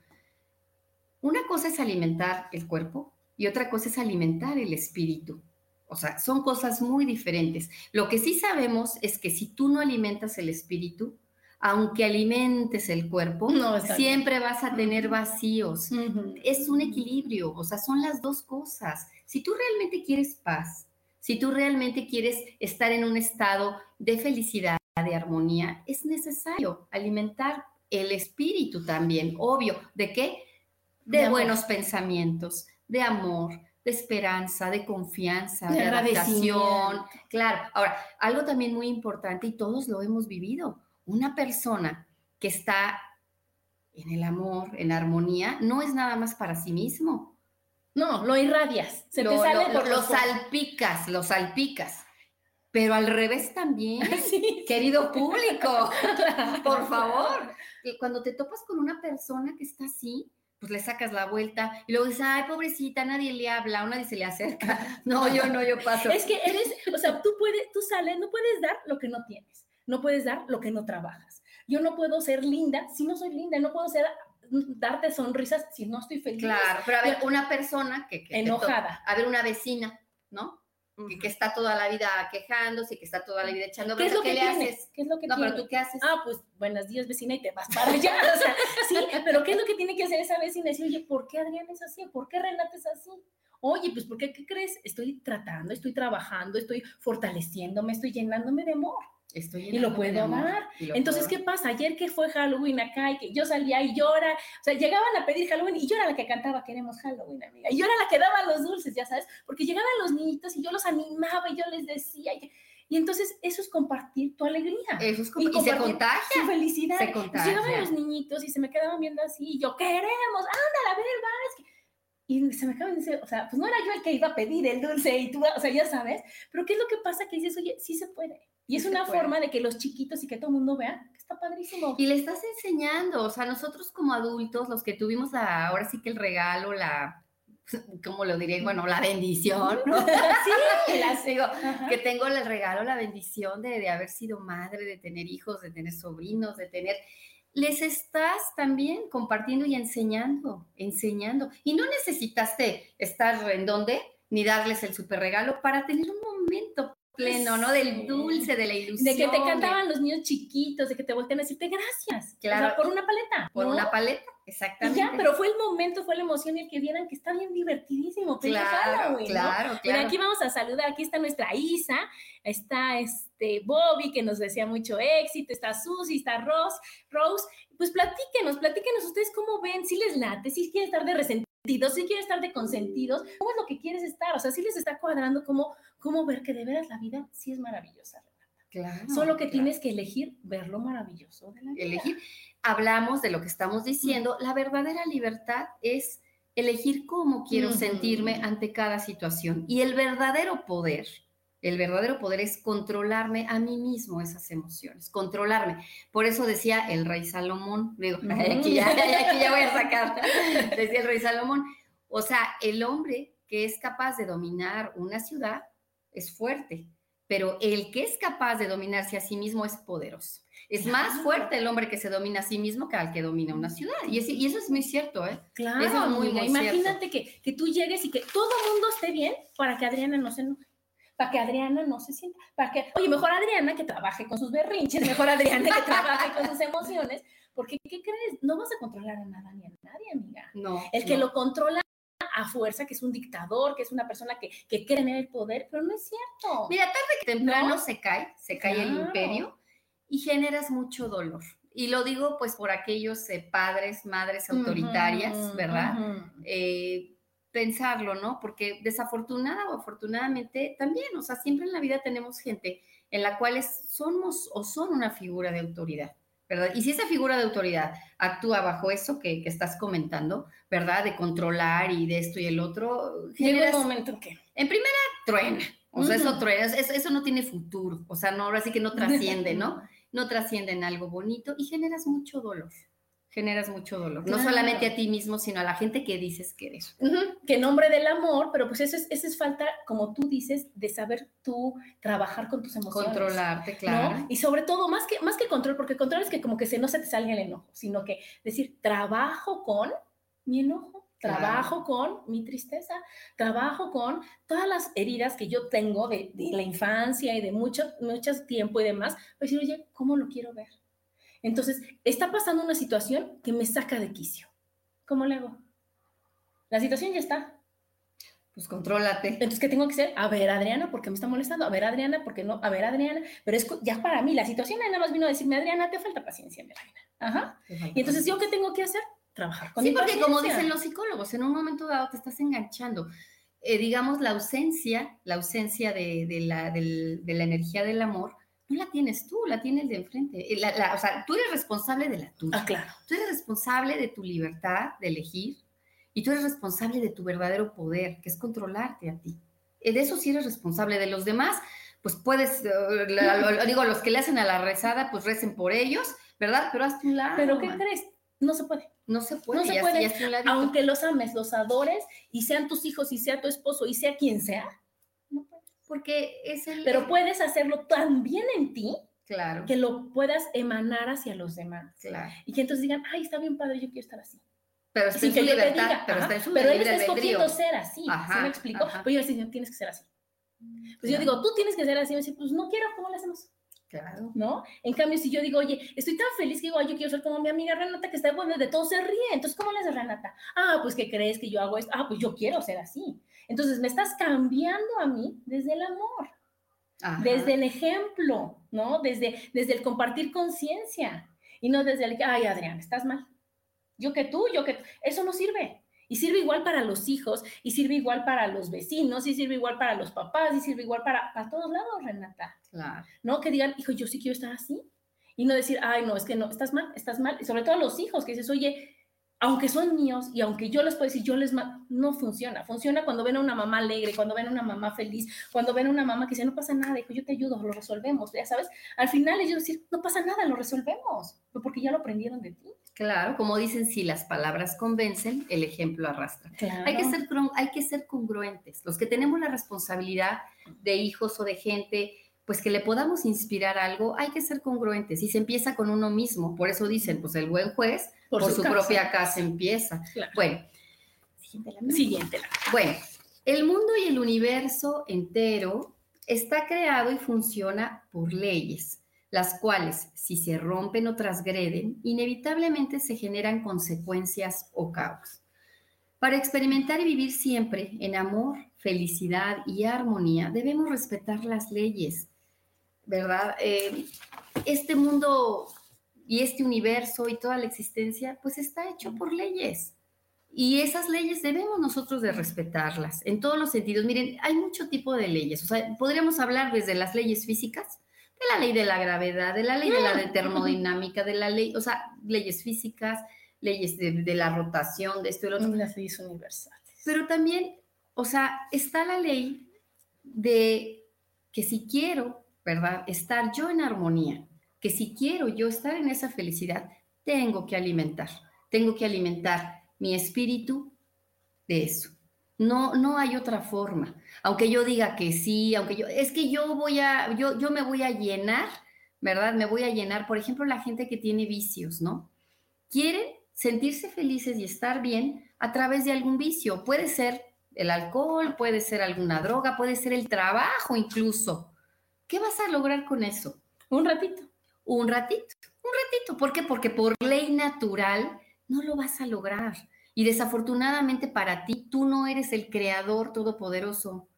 Una cosa es alimentar el cuerpo y otra cosa es alimentar el espíritu. O sea, son cosas muy diferentes. Lo que sí sabemos es que si tú no alimentas el espíritu, aunque alimentes el cuerpo, No, siempre vas a tener vacíos es un equilibrio, o sea, son las dos cosas. Si tú realmente quieres paz, si tú realmente quieres estar en un estado de felicidad, de armonía, es necesario alimentar el espíritu también, obvio. ¿De qué? De, De amor. buenos pensamientos, de amor, de esperanza, de confianza, De de, adaptación. Claro. Ahora, algo también muy importante y todos lo hemos vivido. Una persona que está en el amor, en armonía, no es nada más para sí mismo. No, lo irradias. Se te sale lo- por lo los salpicas, lo salpicas. Pero al revés también, [laughs] Sí, querido público, [laughs] por favor. Cuando te topas con una persona que está así, pues le sacas la vuelta y luego dices, ay, pobrecita, nadie le habla, o nadie se le acerca. [laughs] No, yo no, yo paso. Es que eres, o sea, tú puedes, tú sales, no puedes dar lo que no tienes, no puedes dar lo que no trabajas. Yo no puedo ser linda si no soy linda, no puedo ser darte sonrisas si no estoy feliz. Claro, pero a ver, una persona que... Enojada. a ver, una vecina, ¿no? Que, que está toda la vida quejándose, que está toda la vida echando ¿Qué es lo que ¿qué le haces? ¿Qué es lo que No, pero tú qué haces? Ah, pues buenos días, vecina, y te vas para allá. O sea, sí, pero ¿qué es lo que tiene que hacer esa vecina? Decir, oye, ¿por qué Adrián es así? ¿Por qué Renata es así? Oye, pues ¿por qué? ¿Qué crees? Estoy tratando, estoy trabajando, estoy fortaleciéndome, estoy llenándome de amor. Estoy y lo puedo dar. Entonces, puedo ¿qué pasa? Ayer que fue Halloween acá y que yo salía y llora, o sea, llegaban a pedir Halloween y yo era la que cantaba queremos Halloween, amiga. Y yo era la que daba los dulces, ya sabes, porque llegaban los niñitos y yo los animaba y yo les decía. Y, y entonces, eso es compartir tu alegría, Eso es como, y y, se contagia. tu felicidad. Se contagia. llegaban los niñitos y se me quedaban viendo así y yo, queremos, ándale, a ver, va, es que... Y se me acaban de decir, o sea, pues no era yo el que iba a pedir el dulce y tú, o sea, ya sabes, pero ¿qué es lo que pasa? Que dices, oye, sí se puede. Y es una forma de que los chiquitos y que todo el mundo vea que está padrísimo. Y le estás enseñando, o sea, nosotros como adultos, los que tuvimos la, ahora sí que el regalo, la, [laughs] ¿cómo lo diré? Bueno, la bendición, ¿no? [laughs] sí, [laughs] las digo, Ajá. que tengo el regalo, la bendición de, de haber sido madre, de tener hijos, de tener sobrinos, de tener... Les estás también compartiendo y enseñando, enseñando. Y no necesitaste estar en donde, ni darles el super regalo para tener un momento pleno, ¿no? Del dulce, de la ilusión. De que te cantaban los niños chiquitos, de que te voltean a decirte gracias. Claro. O sea, por una paleta. Por ¿no? una paleta, Y exactamente. ya, pero fue el momento, fue la emoción y el que vieran que está bien divertidísimo. pedir Claro, Halloween, ¿no? claro, Mira, claro. aquí vamos a saludar, aquí está nuestra Isa, está este Bobby que nos decía mucho éxito, está Susi, está Rose, Rose, pues platíquenos, platíquenos ustedes cómo ven, si les late, si quieren estar de resentidos, si quieren estar de consentidos, cómo es lo que quieres estar, o sea, si les está cuadrando cómo, cómo ver que de veras la vida sí es maravillosa. Claro, Solo que claro. tienes que elegir ver lo maravilloso de la vida. elegir. Hablamos de lo que estamos diciendo. La verdadera libertad es elegir cómo quiero sentirme ante cada situación. Y el verdadero poder, el verdadero poder es controlarme a mí mismo esas emociones, controlarme. Por eso decía el rey Salomón, digo, [laughs] Ujú. aquí, ya, aquí ya voy a sacar, [laughs] decía el rey Salomón. O sea, el hombre que es capaz de dominar una ciudad es fuerte, pero el que es capaz de dominarse a sí mismo es poderoso. Es más Claro. fuerte el hombre que se domina a sí mismo que al que domina una ciudad. Y, es- y eso es muy cierto, ¿eh? Claro, Eso es muy, muy imagínate que, que tú llegues y que todo el mundo esté bien para que Adriana no se enoje, para que Adriana no se sienta, para que, oye, mejor Adriana que trabaje con sus berrinches, mejor Adriana que trabaje con sus emociones, porque ¿qué crees? No vas a controlar a nada ni a nadie. nadie, amiga. No. El que no. lo controla a fuerza, que es un dictador, que es una persona que, que quiere tener el poder, pero no es cierto. Mira, tarde que temprano ¿No? se cae, se cae el imperio y generas mucho dolor. Y lo digo pues por aquellos eh, padres, madres autoritarias, ¿verdad? eh, pensarlo, ¿no? Porque desafortunada o afortunadamente también, o sea, siempre en la vida tenemos gente en la cual es- somos o son una figura de autoridad, ¿verdad? Y si esa figura de autoridad actúa bajo eso que, que estás comentando, ¿verdad? De controlar y de esto y el otro, Llega un momento en que en primera, truena. O sea, eso Ujú. truena, eso, eso no tiene futuro. O sea, no, ahora sí que no [laughs] trasciende, ¿no? No trasciende en algo bonito y generas mucho dolor. Generas mucho dolor. No solamente a ti mismo, sino a la gente que dices que eres. Ujú, que en nombre del amor, pero pues eso es, eso es falta, como tú dices, de saber tú trabajar con tus emociones. Controlarte, ¿no? claro. Y sobre todo, más que, más que control, porque control es que como que se, no se te salga el enojo, sino que decir, trabajo con mi enojo, Claro. trabajo con mi tristeza, trabajo con todas las heridas que yo tengo de, de la infancia y de mucho, mucho tiempo y demás, pues decir, oye, ¿cómo lo quiero ver? Entonces, está pasando una situación que me saca de quicio. ¿Cómo le hago? La situación ya está. Pues contrólate. Entonces, ¿qué tengo que hacer? A ver, Adriana, ¿por qué me está molestando? A ver, Adriana, ¿por qué no? A ver, Adriana. Pero es ya para mí, la situación nada más vino a decirme, Adriana, te falta paciencia, mi reina. Ajá. Y entonces, ¿yo qué tengo que hacer? Trabajar con Sí, mi porque como paciencia. dicen los psicólogos, en un momento dado te estás enganchando. Eh, digamos, la ausencia, la ausencia de, de la, del- de la energía del amor, no la tienes tú, la tienes de enfrente. Eh, la- la- o sea, tú eres responsable de la tuya. Ah, claro. Tú eres responsable de tu libertad de elegir y tú eres responsable de tu verdadero poder, que es controlarte a ti. Eh, De eso sí eres responsable. De los demás, pues puedes, eh, la- lo- digo, los que le hacen a la rezada, pues recen por ellos, ¿verdad? Pero hazte un lado. Pero, ¿qué man. crees? No se puede. No se puede. se ya- puede. Aunque los ames, los adores, y sean tus hijos, y sea tu esposo, y sea quien sea, no. Porque es el... Pero puedes hacerlo tan bien en ti Claro, que lo puedas emanar hacia los demás. claro. Y que entonces digan, ay, está bien padre, yo quiero estar así. Pero está Sin en su yo libertad, diga, pero está en su pero él está escogiendo ser así, ¿sí Ajá, me explico? ajá. Pero yo digo, tienes que ser así. Pues yo Claro. digo, tú tienes que ser así, y me dice, pues no quiero, ¿cómo le hacemos? Claro. ¿No? En cambio, si yo digo, oye, estoy tan feliz que digo, ay, yo quiero ser como mi amiga Renata, que está bueno, de todo se ríe. Entonces, ¿cómo le haces Renata? Ah, pues que crees que yo hago esto. Ah, pues yo quiero ser así. Entonces, me estás cambiando a mí desde el amor, Ajá. desde el ejemplo, ¿no? Desde, desde el compartir conciencia y no desde el que, ay, Adrián, estás mal. Yo que tú, yo que tú. Eso no sirve. Y sirve igual para los hijos, y sirve igual para los vecinos, y sirve igual para los papás, y sirve igual para, para todos lados, Renata. Claro. ¿no? Que digan, hijo, yo sí quiero estar así. Y no decir, ay, no, es que no, estás mal, estás mal. Y sobre todo a los hijos, que dices, oye, aunque son míos y aunque yo les puedo decir, yo les ma-", no funciona. Funciona cuando ven a una mamá alegre, cuando ven a una mamá feliz, cuando ven a una mamá que dice, no pasa nada, hijo, yo te ayudo, lo resolvemos. Ya sabes, al final ellos decir, no pasa nada, lo resolvemos, porque ya lo aprendieron de ti. Claro, como dicen, si las palabras convencen, el ejemplo arrastra. Hay que, ser, hay que ser congruentes. Los que tenemos la responsabilidad de hijos o de gente, pues que le podamos inspirar algo, hay que ser congruentes. Y se empieza con uno mismo. Por eso dicen, pues el buen juez por, su, casa. propia casa empieza. Claro. Bueno, siguiente lámina. Siguiente. Bueno, el mundo y el universo entero está creado y funciona por leyes, las cuales, si se rompen o transgreden, inevitablemente se generan consecuencias o caos. Para experimentar y vivir siempre en amor, felicidad y armonía, debemos respetar las leyes, ¿verdad? Eh, este mundo y este universo y toda la existencia, pues está hecho por leyes. Y esas leyes debemos nosotros de respetarlas en todos los sentidos. Miren, hay mucho tipo de leyes. O sea, podríamos hablar desde las leyes físicas, de la ley de la gravedad, de la ley de la de termodinámica, de la ley, o sea, leyes físicas, leyes de, de la rotación, de esto y lo otro. Las leyes universales. Pero también, o sea, está la ley de que si quiero, ¿verdad? Estar yo en armonía, que si quiero yo estar en esa felicidad, tengo que alimentar, tengo que alimentar mi espíritu de eso. No, no hay otra forma. Aunque yo diga que sí, aunque yo, es que yo voy a, yo, yo me voy a llenar, ¿verdad? Me voy a llenar, por ejemplo, la gente que tiene vicios, ¿no? Quieren sentirse felices y estar bien a través de algún vicio. Puede ser el alcohol, puede ser alguna droga, puede ser el trabajo incluso. ¿Qué vas a lograr con eso? Un ratito. Un ratito, un ratito. ¿Por qué? Porque por ley natural no lo vas a lograr. Y desafortunadamente para ti, tú no eres el creador todopoderoso.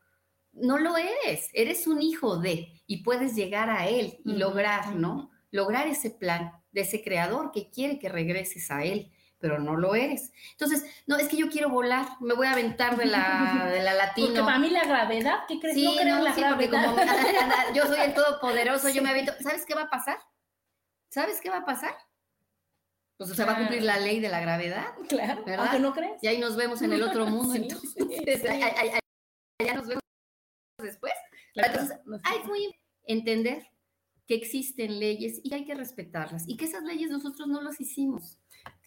No lo eres, eres un hijo de y puedes llegar a él y lograr, ¿no? Lograr ese plan de ese creador que quiere que regreses a él pero no lo eres. Entonces, no, es que yo quiero volar, me voy a aventar de la, de la [laughs] latino. Porque para mí la gravedad, ¿qué crees? Sí, no creo no, la sí, gravedad. porque como [laughs] [laughs] yo soy el todopoderoso, yo me aviento. ¿Sabes qué va a pasar? ¿Sabes qué va a pasar? Pues se va a cumplir la ley de la gravedad. Claro, ¿verdad? aunque no crees. Y ahí nos vemos en el otro mundo. Sí, entonces, sí. allá nos vemos después. Entonces, hay muy entender que existen leyes y hay que respetarlas y que esas leyes nosotros no las hicimos,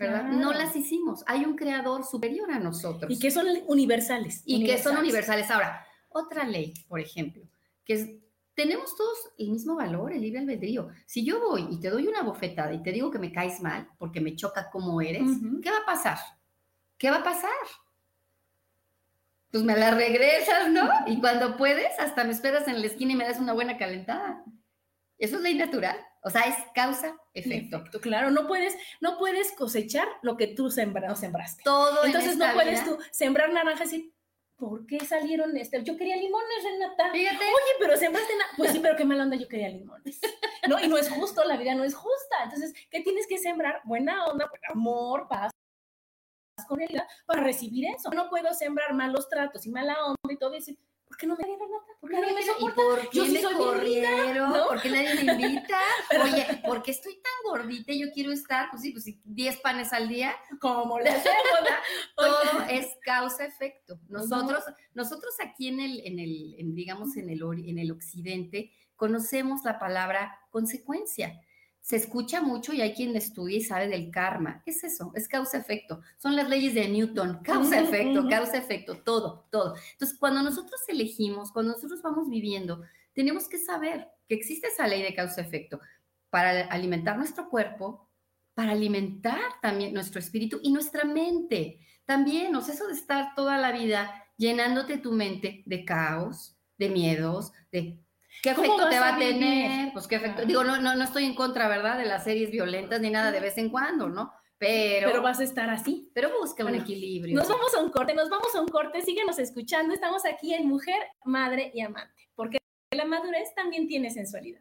¿verdad? No las hicimos. Hay un creador superior a nosotros Y que son universales. y que son universales. Ahora, otra ley, por ejemplo, que es, tenemos todos el mismo valor, el libre albedrío. Si yo voy y te doy una bofetada y te digo que me caes mal porque me choca cómo eres. ¿qué va a pasar? ¿Qué va a pasar? Pues me la regresas, ¿no? Y cuando puedes, hasta me esperas en la esquina y me das una buena calentada. Eso es ley natural. O sea, es causa, efecto. Efecto, claro, no puedes, no puedes cosechar lo que tú sembra- sembraste. Todo en Entonces no esta puedes vida- tú sembrar naranjas y decir, ¿por qué salieron este? Yo quería limones, Renata. Fíjate, Oye, pero sembraste na- Pues sí, pero qué mala onda, yo quería limones. [laughs] ¿No? Y no es justo, la vida no es justa. Entonces, ¿qué tienes que sembrar? Buena onda, buen amor, paz con realidad para recibir eso. No puedo sembrar malos tratos y mala onda y todo y decir, ¿por qué no me Renata? ¿Por qué nadie me ¿Y soporta? por qué Yo sí me soy corrieron? ¿no? ¿Por qué nadie me invita? [laughs] Oye, ¿por qué estoy tan gordita? y Yo quiero estar, pues sí, pues sí, 10 panes al día. Como la [laughs] cebola. Todo es causa-efecto. Nosotros, nosotros aquí en el, en el, en, digamos, en el, en el occidente, conocemos la palabra consecuencia. Se escucha mucho y hay quien estudia y sabe del karma. Es eso, es causa-efecto. Son las leyes de Newton, causa-efecto, causa-efecto, todo, todo. Entonces, cuando nosotros elegimos, cuando nosotros vamos viviendo, tenemos que saber que existe esa ley de causa-efecto para alimentar nuestro cuerpo, para alimentar también nuestro espíritu y nuestra mente. También, o sea, eso de estar toda la vida llenándote tu mente de caos, de miedos, de qué ¿Cómo efecto te va a vivir? tener, pues qué efecto. Digo, no, no, no estoy en contra, ¿verdad? De las series violentas ni nada de vez en cuando, ¿no? Pero, Pero pero, vas a estar así. busca un Bueno, equilibrio. Nos vamos a un corte, nos vamos a un corte, síguenos escuchando. Estamos aquí en Mujer, Madre y Amante, porque la madurez también tiene sensualidad.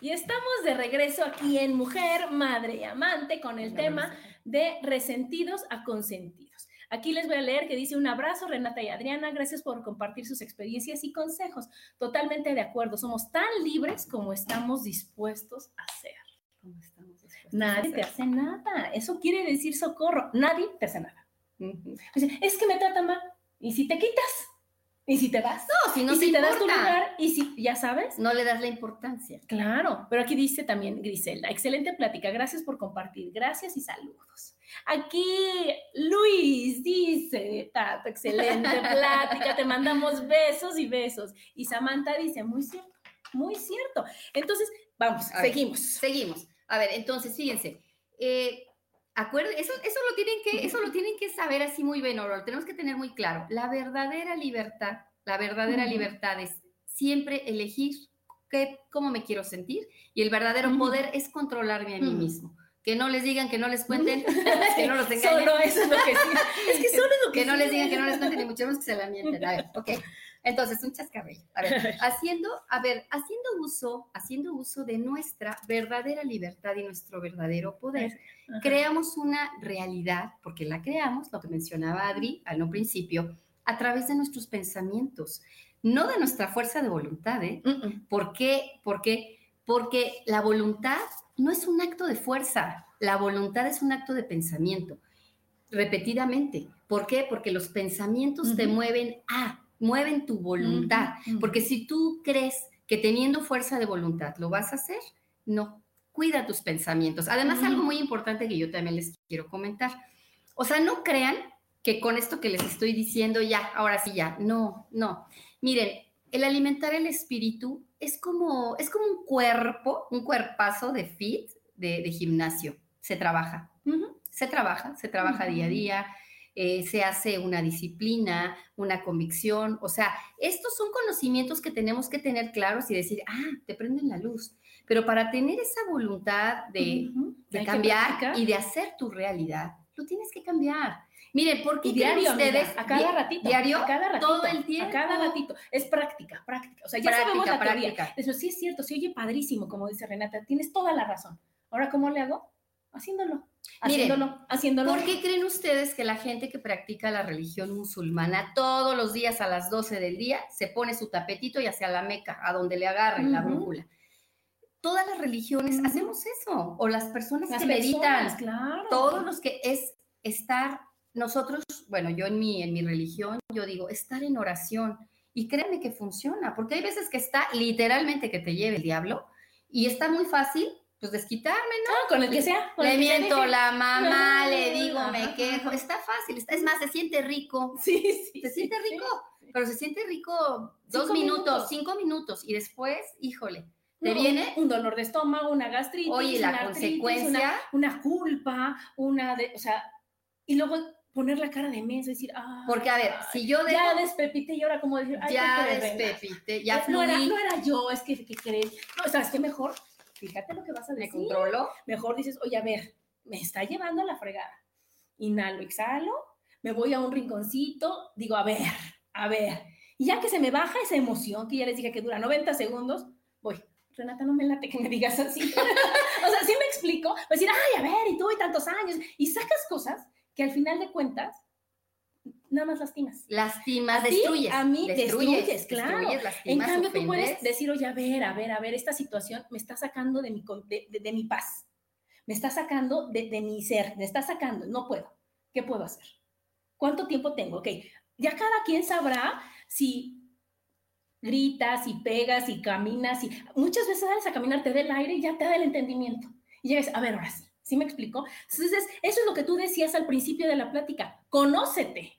Y estamos de regreso aquí en Mujer, Madre y Amante con el tema de resentidos a consentidos. Aquí les voy a leer que dice un abrazo, Renata y Adriana, gracias por compartir sus experiencias y consejos. Totalmente de acuerdo, somos tan libres como estamos dispuestos a ser. ¿Cómo estamos dispuestos Nadie a te hace nada. Eso quiere decir socorro. Nadie te hace nada. Es que me trata mal. ¿Y si te quitas? ¿Y si te vas? No, si no ¿Y si te das tu lugar? ¿Y si ya sabes? no le das la importancia. Claro, pero aquí dice también Griselda, excelente plática, gracias por compartir, gracias y saludos. Aquí Luis dice, Tato, excelente [laughs] plática, te mandamos besos y besos. Y Samantha dice, muy cierto, muy cierto. Entonces, vamos, A ver, seguimos. Seguimos. A ver, entonces, fíjense. Eh, acuerden, eso, eso, lo tienen que, eso lo tienen que saber así muy bien, o lo tenemos que tener muy claro. La verdadera libertad, la verdadera libertad es siempre elegir qué, cómo me quiero sentir y el verdadero Ujú. poder es controlarme a mí mismo. Que no les digan, que no les cuenten, [laughs] que no los [laughs] engañen. Solo eso es lo que sí. Es que [laughs] solo es lo que que no les digan, que no les cuenten, y mucho menos que se la mienten. A ver, ok. Entonces, un chascarrillo. A ver, [laughs] haciendo, a ver, haciendo uso, haciendo uso de nuestra verdadera libertad y nuestro verdadero poder, Ajá. creamos una realidad, porque la creamos, lo que mencionaba Adri al no principio, a través de nuestros pensamientos, no de nuestra fuerza de voluntad, ¿eh? Mm, mm. ¿Por qué? ¿Por qué? Porque la voluntad no es un acto de fuerza, la voluntad es un acto de pensamiento, repetidamente. ¿Por qué? Porque los pensamientos te mueven a, mueven tu voluntad. Porque si tú crees que teniendo fuerza de voluntad lo vas a hacer, no. Cuida tus pensamientos. Además, algo muy importante que yo también les quiero comentar. O sea, no crean que con esto que les estoy diciendo ya, ahora sí ya. No, no. Miren, el alimentar el espíritu es como, es como un cuerpo, un cuerpazo de fit, de, de gimnasio. Se trabaja se trabaja, se trabaja día a día, eh, se hace una disciplina, una convicción, o sea, estos son conocimientos que tenemos que tener claros y decir, ah, te prenden la luz. Pero para tener esa voluntad de, cambiar y de hacer tu realidad, lo tienes que cambiar. Miren, ¿por qué creen diario, ustedes a cada ratito, diario, a cada ratito, todo el tiempo? a cada ratito, es práctica, práctica, o sea, ya sabemos Práctica, la teoría, práctica. eso sí es cierto, se oye padrísimo, como dice Renata, tienes toda la razón, ahora, ¿cómo le hago? Haciéndolo, Miren, haciéndolo, haciéndolo, ¿Por qué creen ustedes que la gente que practica la religión musulmana todos los días a las 12 del día se pone su tapetito y hacia la meca, a donde le agarren la Ujú. brújula? Todas las religiones hacemos eso, o las personas Las que personas, meditan, claro, todos los que es estar, nosotros, bueno, yo en mi, en mi religión, yo digo, estar en oración. Y créeme que funciona, porque hay veces que está literalmente que te lleve el diablo y está muy fácil, pues desquitarme, ¿no? Ah, con el que sea, con Le el miento la mamá, Ah, [laughs] le digo, me ajá, quejo. Está fácil, está, es más, se siente rico. sí, sí, Se sí, siente sí. rico, pero se siente rico dos Cinco minutos, minutos. cinco minutos y después, híjole, te No, viene, un dolor de estómago, una gastritis, oye, la una artritis, consecuencia, una, una culpa, una de, o sea, y luego poner la cara de mesa y decir, ah, porque a ver, si yo dejo, ya despepité y ahora como decir, ay, ya despepite, ya no era, fluí, no era yo, es que, ¿qué crees? No, ¿sabes qué mejor? Fíjate lo que vas a me decir. controlo, Mejor dices, oye, a ver, me está llevando a la fregada. Inhalo, exhalo, me voy a un rinconcito, digo, a ver, a ver. Y ya que se me baja esa emoción, que ya les dije que dura 90 segundos, voy. Renata, no me late que me digas así. [laughs] o sea, sí me explico. Voy a decir, ay, a ver, y tú y tantos años. Y sacas cosas que al final de cuentas, nada más lastimas. lastimas, destruyes, a mí, destruyes, claro. destruyes, En cambio, tú puedes decir, oye, a ver, a ver, a ver, esta situación me está sacando de mi, con- de, de- de mi paz, me está sacando de, de mi ser, me está sacando, no puedo. ¿Qué puedo hacer? ¿Cuánto tiempo tengo? Ok, ya cada quien sabrá si gritas, y pegas, y caminas, y muchas veces sales a caminar, te da el aire y ya te da el entendimiento. Y llegas, a ver, ahora sí, ¿sí me explico? Entonces, eso es lo que tú decías al principio de la plática, conócete.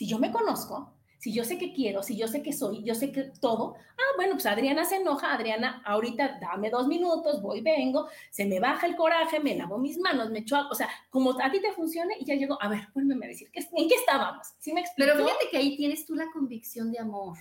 Si yo me conozco, si yo sé qué quiero, si yo sé qué soy, yo sé que todo, ah, bueno, pues Adriana se enoja, Adriana, ahorita dame dos minutos, voy, vengo, se me baja el coraje, me lavo mis manos, me echo, o sea, como a ti te funcione y ya llego, a ver, vuélveme a decir, ¿qué- ¿en qué estábamos? ¿Sí me explico? Pero fíjate que ahí tienes tú la convicción de amor.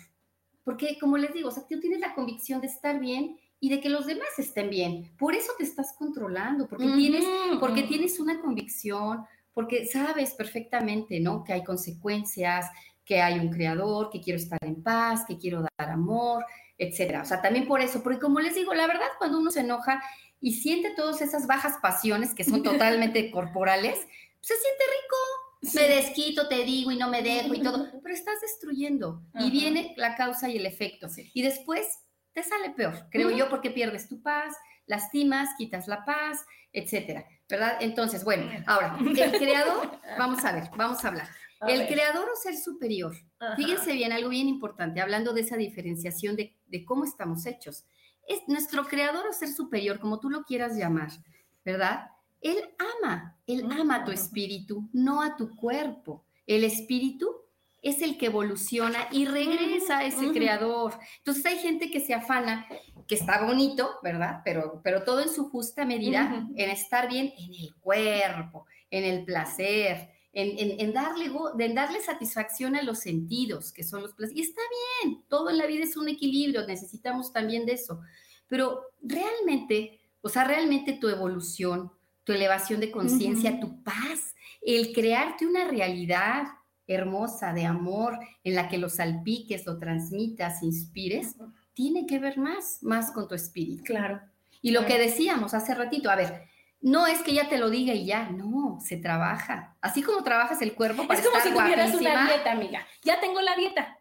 Porque, como les digo, o sea, tú tienes la convicción de estar bien y de que los demás estén bien. Por eso te estás controlando, porque, tienes, Ujú, porque tienes una convicción, porque sabes perfectamente, ¿no? Que hay consecuencias, que hay un creador, que quiero estar en paz, que quiero dar amor, etcétera. O sea, también por eso, porque como les digo, la verdad, cuando uno se enoja y siente todas esas bajas pasiones que son [laughs] totalmente corporales, se siente rico. Me desquito, te digo, y no me dejo y todo, [laughs] pero estás destruyendo Ajá. y viene la causa y el efecto. Sí. Y después te sale peor, creo yo, porque pierdes tu paz, lastimas, quitas la paz, etcétera, ¿verdad? Entonces, bueno, ahora, el creador, [laughs] vamos a ver, vamos a hablar. A el ver, creador o ser superior. ajá. Fíjense bien, algo bien importante, hablando de esa diferenciación de, de cómo estamos hechos. Es nuestro creador o ser superior, como tú lo quieras llamar, ¿verdad? Él ama, él ama a tu espíritu, no a tu cuerpo. El espíritu es el que evoluciona y regresa a ese creador. Entonces hay gente que se afana, que está bonito, ¿verdad? Pero, pero todo en su justa medida, en estar bien en el cuerpo, en el placer, en, en- en darle, en darle satisfacción a los sentidos, que son los placeres. Y está bien, todo en la vida es un equilibrio, necesitamos también de eso. Pero realmente, o sea, realmente tu evolución, tu elevación de conciencia, tu paz, el crearte una realidad hermosa de amor en la que lo salpiques, lo transmitas, inspires, tiene que ver más, más con tu espíritu. Claro. Y lo que decíamos hace ratito, a ver, no es que ya te lo diga y ya, no, se trabaja. Así como trabajas el cuerpo para Es como estar si tuvieras una dieta, amiga. Ya tengo la dieta.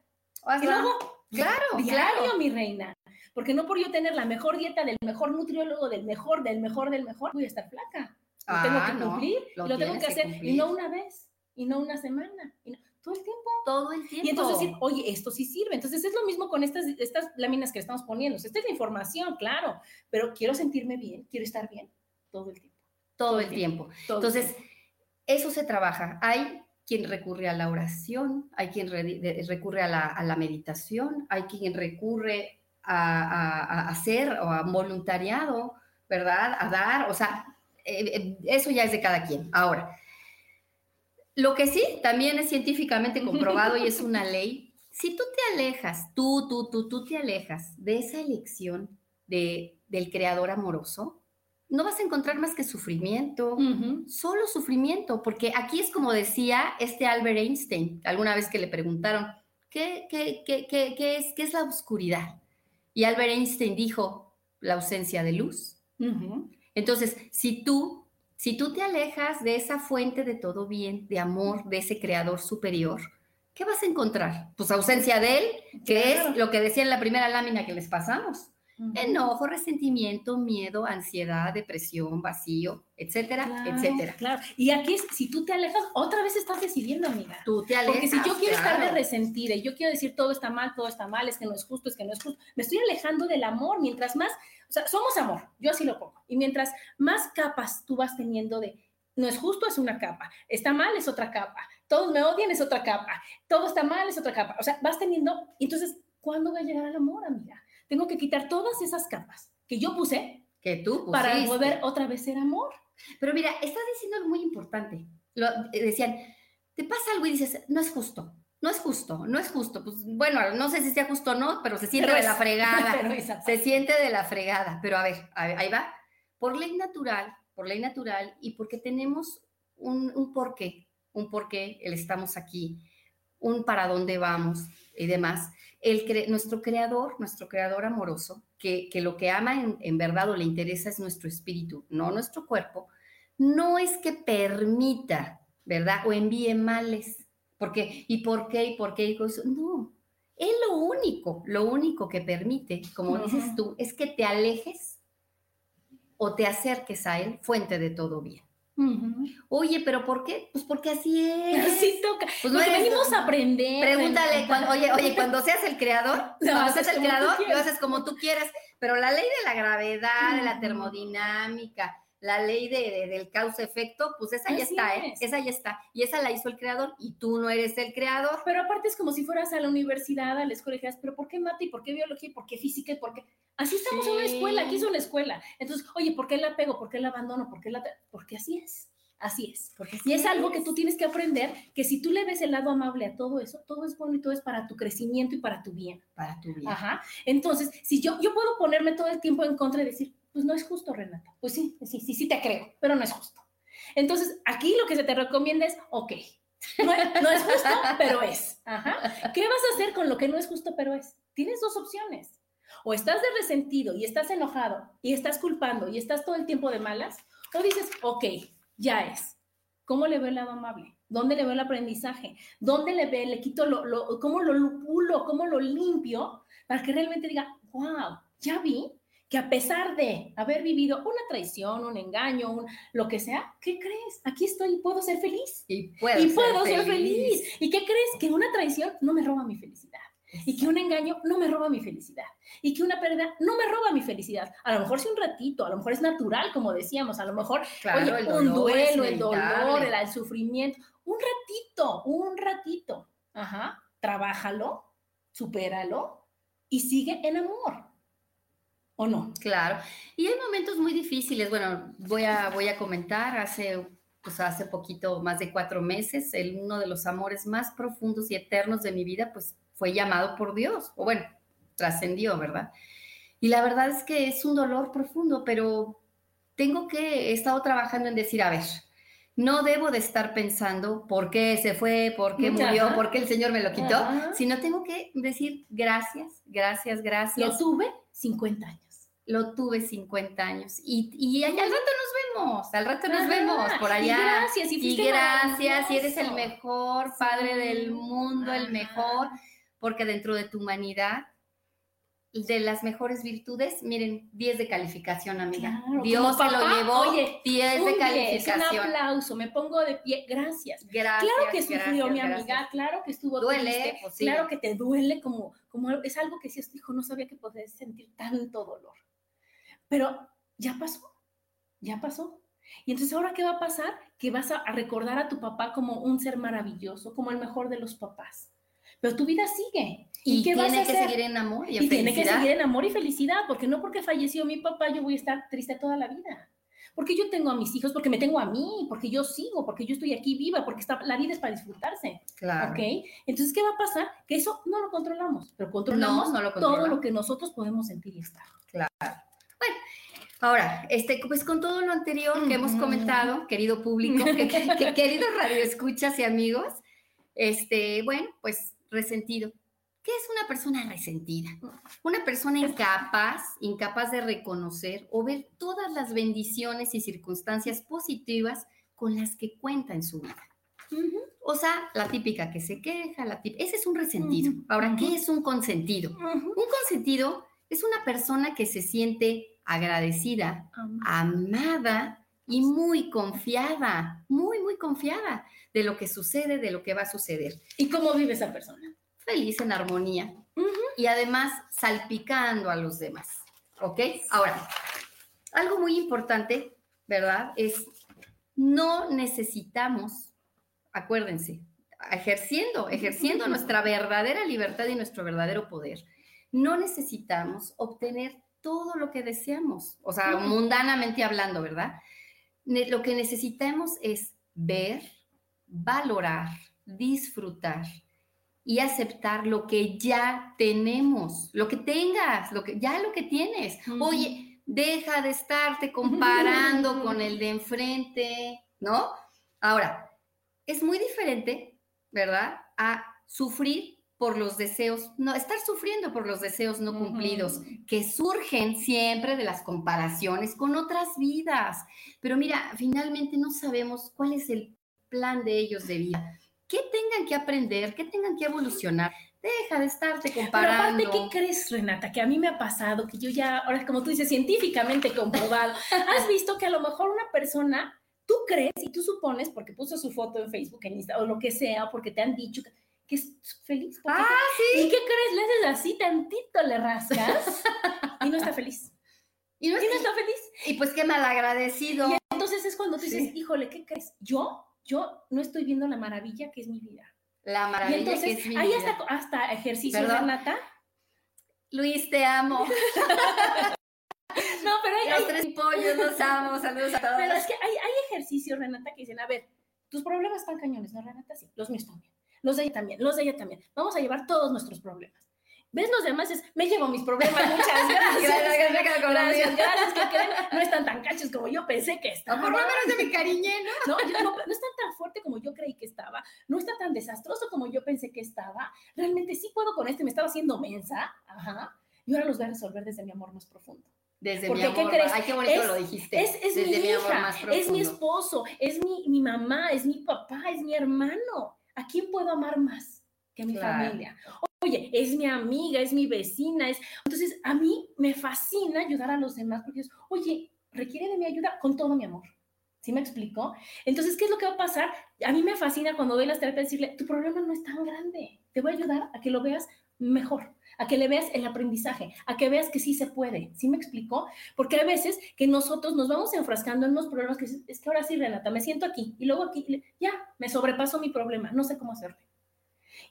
Y hazla. luego, Claro, diario, claro. mi reina. Porque no por yo tener la mejor dieta del mejor nutriólogo, del mejor, del mejor, del mejor, voy a estar flaca. Lo Ah, tengo que no, cumplir, lo y lo tengo que que hacer. y no una vez, y no una semana, y no- todo el tiempo. Todo el tiempo. Y entonces decir, oye, esto sí sirve. Entonces es lo mismo con estas, estas láminas que estamos poniendo. Esta es la información, claro, pero quiero sentirme bien, quiero estar bien todo el tiempo. todo el tiempo. todo el Entonces, tiempo. eso se trabaja. Hay quien recurre a la oración, hay quien recurre a la, a la meditación, hay quien recurre a, a- a hacer o a voluntariado, ¿verdad? A dar, o sea, eh, eh, eso ya es de cada quien. Ahora, lo que sí también es científicamente comprobado y es [laughs] una ley, si tú te alejas, tú, tú, tú, tú te alejas de esa elección de del creador amoroso, no vas a encontrar más que sufrimiento, solo sufrimiento, porque aquí es como decía este Albert Einstein, alguna vez que le preguntaron, ¿qué, qué, qué, qué es, qué es la oscuridad? Y Albert Einstein dijo, la ausencia de luz. Entonces, si tú, si tú te alejas de esa fuente de todo bien, de amor, de ese creador superior, ¿qué vas a encontrar? Pues ausencia de él, que es lo que decía en la primera lámina que les pasamos. Enojo, resentimiento, miedo, ansiedad, depresión, vacío, etcétera, etcétera. Claro. Y aquí, si tú te alejas, otra vez estás decidiendo, amiga. Tú te alejas. Porque si yo quiero estar de resentida y yo quiero decir todo está mal, todo está mal, es que no es justo, es que no es justo, me estoy alejando del amor. Mientras más, o sea, somos amor, yo así lo pongo. Y mientras más capas tú vas teniendo de, no es justo, es una capa, está mal, es otra capa, todos me odian, es otra capa, todo está mal, es otra capa. O sea, vas teniendo, entonces, ¿cuándo va a llegar al amor, amiga? Tengo que quitar todas esas capas que yo puse que tú para poder otra vez ser amor. Pero mira, estás diciendo algo muy importante. Lo, eh, decían, te pasa algo y dices, no es justo, no es justo, no es justo. Pues bueno, no sé si sea justo o no, pero se siente de la [laughs] fregada. se siente de la fregada. Pero a ver, ahí va. Por ley natural, por ley natural y porque tenemos un, un porqué, un porqué, el estamos aquí, un para dónde vamos y demás el nuestro creador, nuestro creador amoroso, que, lo que ama en, verdad o le interesa es nuestro espíritu, no nuestro cuerpo, no es que permita, ¿verdad? O envíe males. Porque, ¿y por qué? ¿Y por qué? No, él lo único, lo único que permite, como dices tú, es que te alejes o te acerques a él, fuente de todo bien. Oye, pero ¿por qué? Pues porque así es. Así toca. Pues no venimos a aprender. Pregúntale, cuando, oye, oye, cuando seas el creador, [laughs] cuando seas el creador, lo haces como tú quieras. Pero la ley de la gravedad, de la termodinámica, la ley de, del causa-efecto, pues esa ya está, ¿eh? Esa ya está. Y esa la hizo el creador y tú no eres el creador. Pero aparte es como si fueras a la universidad, a la escuela y dijeras, pero ¿por qué mate y por qué biología y por qué física y por qué? Así estamos en una escuela, aquí es una escuela. Entonces, oye, ¿por qué la pego? ¿Por qué la abandono? ¿Por qué la.? Porque así es. Así es. Porque y es, algo que tú tienes que aprender, que si tú le ves el lado amable a todo eso, todo es bueno y todo es para tu crecimiento y para tu bien. Para tu bien. Ajá. Entonces, si yo, yo puedo ponerme todo el tiempo en contra y decir, pues no es justo, Renata. Pues sí, sí, sí, sí te creo, pero no es justo. Entonces, aquí lo que se te recomienda es, ok, [laughs] no, es justo, pero es. Ajá. ¿Qué vas a hacer con lo que no es justo, pero es? Tienes dos opciones o estás de resentido y estás enojado y estás culpando y estás todo el tiempo de malas, o dices, ok, ya es. ¿Cómo le veo el lado amable? ¿Dónde le veo el aprendizaje? ¿Dónde le ve, le quito lo cómo lo lupulo, cómo lo limpio para que realmente diga, wow, ya vi que a pesar de haber vivido una traición, un engaño, un, lo que sea, ¿qué crees? Aquí estoy y puedo ser feliz. Y puedo, y puedo ser, feliz. ¿Y qué crees? Que una traición no me roba mi felicidad y que un engaño no me roba mi felicidad y que una pérdida no me roba mi felicidad. A lo mejor sí un ratito, a lo mejor es natural, como decíamos, a lo mejor un duelo, el dolor, el, sufrimiento, un ratito, un ratito. Ajá, trabájalo, supéralo y sigue en amor. ¿O no? Claro. Y hay momentos muy difíciles. Bueno, voy a, voy a comentar, hace pues hace poquito, más de cuatro meses, el, uno de los amores más profundos y eternos de mi vida, pues fue llamado por Dios, o bueno, trascendió, ¿verdad? Y la verdad es que es un dolor profundo, pero tengo que, he estado trabajando en decir, a ver, no debo de estar pensando por qué se fue, por qué murió, por qué el Señor me lo quitó, sino tengo que decir gracias, gracias, gracias. Lo tuve 50 años. Lo tuve 50 años. Y, y al rato nos vemos, al rato nos vemos por allá. Y gracias, y, gracias, y eres el mejor padre del mundo, el mejor porque dentro de tu humanidad, de las mejores virtudes, miren, 10 de calificación, amiga. Dios se lo llevó, oye, 10 de calificación. un aplauso, me pongo de pie, gracias. Gracias. Claro que sufrió mi amiga, claro que estuvo duele, pues claro que te duele, como, como es algo que si este hijo no sabía que podías sentir tanto dolor. Pero ya pasó, ya pasó. Y entonces, ¿ahora qué va a pasar? Que vas a recordar a tu papá como un ser maravilloso, como el mejor de los papás pero tu vida sigue. ¿Y, qué tiene vas a que seguir en amor y, y tiene que seguir en amor y felicidad, porque no porque falleció mi papá yo voy a estar triste toda la vida. Porque yo tengo a mis hijos, porque me tengo a mí, porque yo sigo, porque yo estoy aquí viva, porque está, la vida es para disfrutarse. Claro. ¿Ok? Entonces, ¿qué va a pasar? Que eso no lo controlamos, pero controlamos todo lo que nosotros podemos sentir y estar. Claro. Ahora, este, pues con todo lo anterior que hemos comentado, querido público, que, que, [laughs] queridos radioescuchas y amigos, este, bueno, pues resentido. ¿Qué es una persona resentida? Una persona incapaz, incapaz de reconocer o ver todas las bendiciones y circunstancias positivas con las que cuenta en su vida. O sea, la típica que se queja, la típica, ese es un resentido. Ahora, ¿qué es un consentido? Un consentido es una persona que se siente agradecida, amada y muy confiada, muy, muy confiada de lo que sucede, de lo que va a suceder. ¿Y cómo vive esa persona? Feliz, en armonía y además salpicando a los demás. ¿Ok? Ahora, algo muy importante, ¿verdad? Es no necesitamos, acuérdense, ejerciendo, ejerciendo nuestra verdadera libertad y nuestro verdadero poder, no necesitamos obtener todo lo que deseamos, o sea, mundanamente hablando, ¿verdad? Lo que necesitamos es ver, valorar, disfrutar y aceptar lo que ya tenemos, lo que tengas, lo que ya lo que tienes. Oye, deja de estarte [laughs] comparando con el de enfrente, ¿no? Ahora, es muy diferente, ¿verdad? A sufrir por los deseos, no, estar sufriendo por los deseos no cumplidos, que surgen siempre de las comparaciones con otras vidas. Pero mira, finalmente no sabemos cuál es el plan de ellos de vida. ¿Qué tengan que aprender? ¿Qué tengan que evolucionar? Deja de estarte comparando. Pero aparte, ¿qué crees, Renata? Que a mí me ha pasado, que yo ya, ahora como tú dices, científicamente comprobado, has visto que a lo mejor una persona, tú crees y tú supones, porque puso su foto en Facebook, en Instagram, o lo que sea, porque te han dicho que que es feliz. Ah, sí. ¿Y qué crees? Le haces así tantito, le rascas [laughs] y no está feliz. Y no, está feliz. Y pues qué malagradecido. Y entonces es cuando tú dices, híjole, ¿qué crees? Yo, yo no estoy viendo la maravilla que es mi vida. La maravilla que es mi hay vida. Hasta, hasta ejercicio, Renata. Luis, te amo. [laughs] no, pero hay... Los tres pollos los amo, saludos a todos. Pero es que hay, hay ejercicios, Renata, que dicen, a ver, tus problemas están cañones, ¿no, Renata? Sí, los míos también los de ella también, los de ella también. Vamos a llevar todos nuestros problemas. ¿Ves los demás? Es, me llevo mis problemas, muchas [laughs] gracias. gracias, gracias, gracias, que creen, [laughs] no están tan cachos como yo pensé que estaban. Por lo menos de mi cariño, ¿no? [laughs] No, no, no están tan fuerte como yo creí que estaba, no está tan desastroso como yo pensé que estaba. Realmente sí puedo con este, me estaba haciendo mensa, ajá, y ahora los voy a resolver desde mi amor más profundo. Desde mi amor, ¿qué crees? Ay, qué bonito lo dijiste. Es, es desde mi, amor hija, más profundo. es mi esposo, es mi, mi mamá, es mi papá, es mi hermano. ¿A quién puedo amar más que a mi Claro. familia? Oye, es mi amiga, es mi vecina, es... Entonces, a mí me fascina ayudar a los demás porque es, oye, requiere de mi ayuda con todo mi amor. ¿Sí me explico? Entonces, ¿qué es lo que va a pasar? A mí me fascina cuando doy las terapias decirle, tu problema no es tan grande. Te voy a ayudar a que lo veas mejor, a que le veas el aprendizaje, a que veas que sí se puede. ¿Sí me explico? Porque hay veces que nosotros nos vamos enfrascando en unos problemas que es que ahora sí, Renata, me siento aquí y luego aquí, ya, me sobrepaso mi problema, no sé cómo hacerle.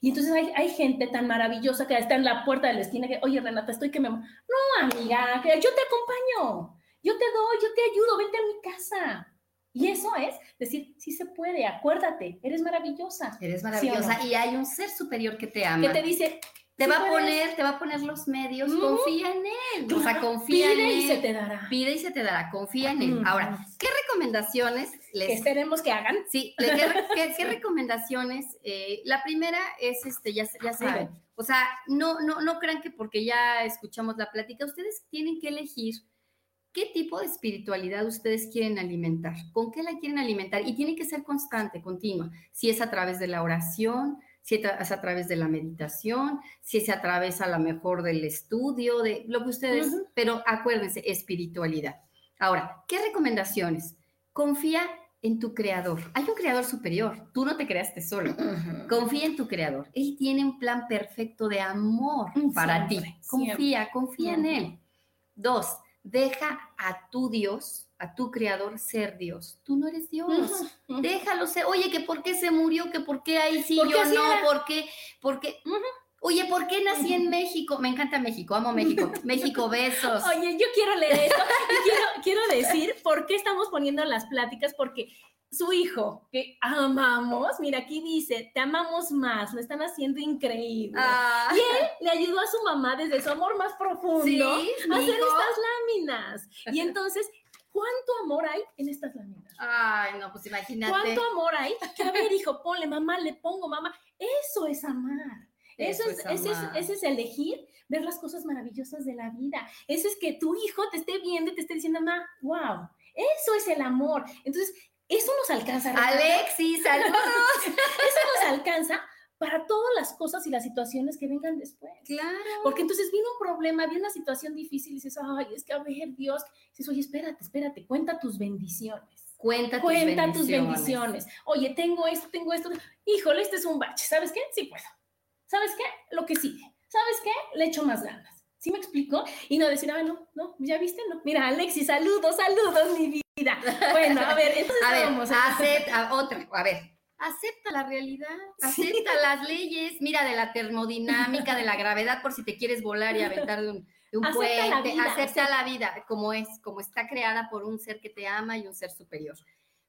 Y entonces hay, hay gente tan maravillosa que está en la puerta de la esquina que, oye, Renata, estoy que me... mo-". No, amiga, que yo te acompaño, yo te doy, yo te ayudo, vente a mi casa. Y eso es decir, sí se puede, acuérdate, eres maravillosa. Eres ¿Sí o maravillosa no? y hay un ser superior que te ama. Que te dice, te "Sí va a puedes". poner, te va a poner los medios, confía en él. O sea, confía en pide él. y se te dará. Pide y se te dará, confía en él. Ahora, ¿qué recomendaciones Que les esperemos que hagan. Sí, le- ¿qué, re- qué- qué [laughs] recomendaciones? Eh, la primera es, este, ya, ya saben, o sea, no, no, no crean que porque ya escuchamos la plática, ustedes tienen que elegir qué tipo de espiritualidad ustedes quieren alimentar, con qué la quieren alimentar y tiene que ser constante, continua, si es a través de la oración, si es a través de la meditación, si es a través a lo mejor del estudio, de lo que ustedes, pero acuérdense, espiritualidad. Ahora, ¿qué recomendaciones? Confía en tu creador. Hay un creador superior. Tú no te creaste solo. Confía en tu creador. Él tiene un plan perfecto de amor Mm, para ti. Confía, confía en él. Dos, deja a tu Dios, a tu creador ser Dios. Tú no eres Dios. Ujú. Déjalo ser. Oye, que por qué se murió, que por qué ahí sí, ¿Por yo no, por qué, por qué. Oye, ¿por qué nací en México? Me encanta México, amo México. [laughs] México, besos. Oye, yo quiero leer esto y quiero, quiero decir por qué estamos poniendo las pláticas, porque su hijo, que amamos, mira, aquí dice, te amamos más, lo están haciendo increíble. Ah. Y él le ayudó a su mamá desde su amor más profundo Sí, a hacer estas láminas. Y entonces, ¿cuánto amor hay en estas láminas? Ay, no, pues imagínate. ¿Cuánto amor hay? Que a ver, hijo, ponle, mamá, le pongo, mamá. Eso es amar. Eso, Eso es, es ese es, amar. ese es elegir ver las cosas maravillosas de la vida. Eso es que tu hijo te esté viendo y te esté diciendo, mamá, wow, eso es el amor. Entonces, eso nos alcanza. Renata. Alexis, saludos. [laughs] Eso nos alcanza para todas las cosas y las situaciones que vengan después. claro. Porque entonces viene un problema, viene una situación difícil y dices, ay, es que a ver, Dios, dices, oye, espérate, espérate, cuenta tus bendiciones. Cuenta tus Cuenta bendiciones. tus bendiciones. Oye, tengo esto, tengo esto. Híjole, este es un bache. ¿Sabes qué? Sí puedo. ¿Sabes qué? Lo que sigue. ¿Sabes qué? Le echo más ganas. ¿Sí me explico? Y no decir, ah, no, no, ¿ya viste? No. Mira, Alexis, saludos, saludos, mi vida. Bueno, a ver, entonces A ver, vamos acepta, otra, a ver, acepta la realidad, Sí. acepta las leyes, mira, de la termodinámica, de la gravedad, por si te quieres volar y aventar de un, de un Acepta la puente, vida, acepta acepta. la vida como es, como está creada por un ser que te ama y un ser superior.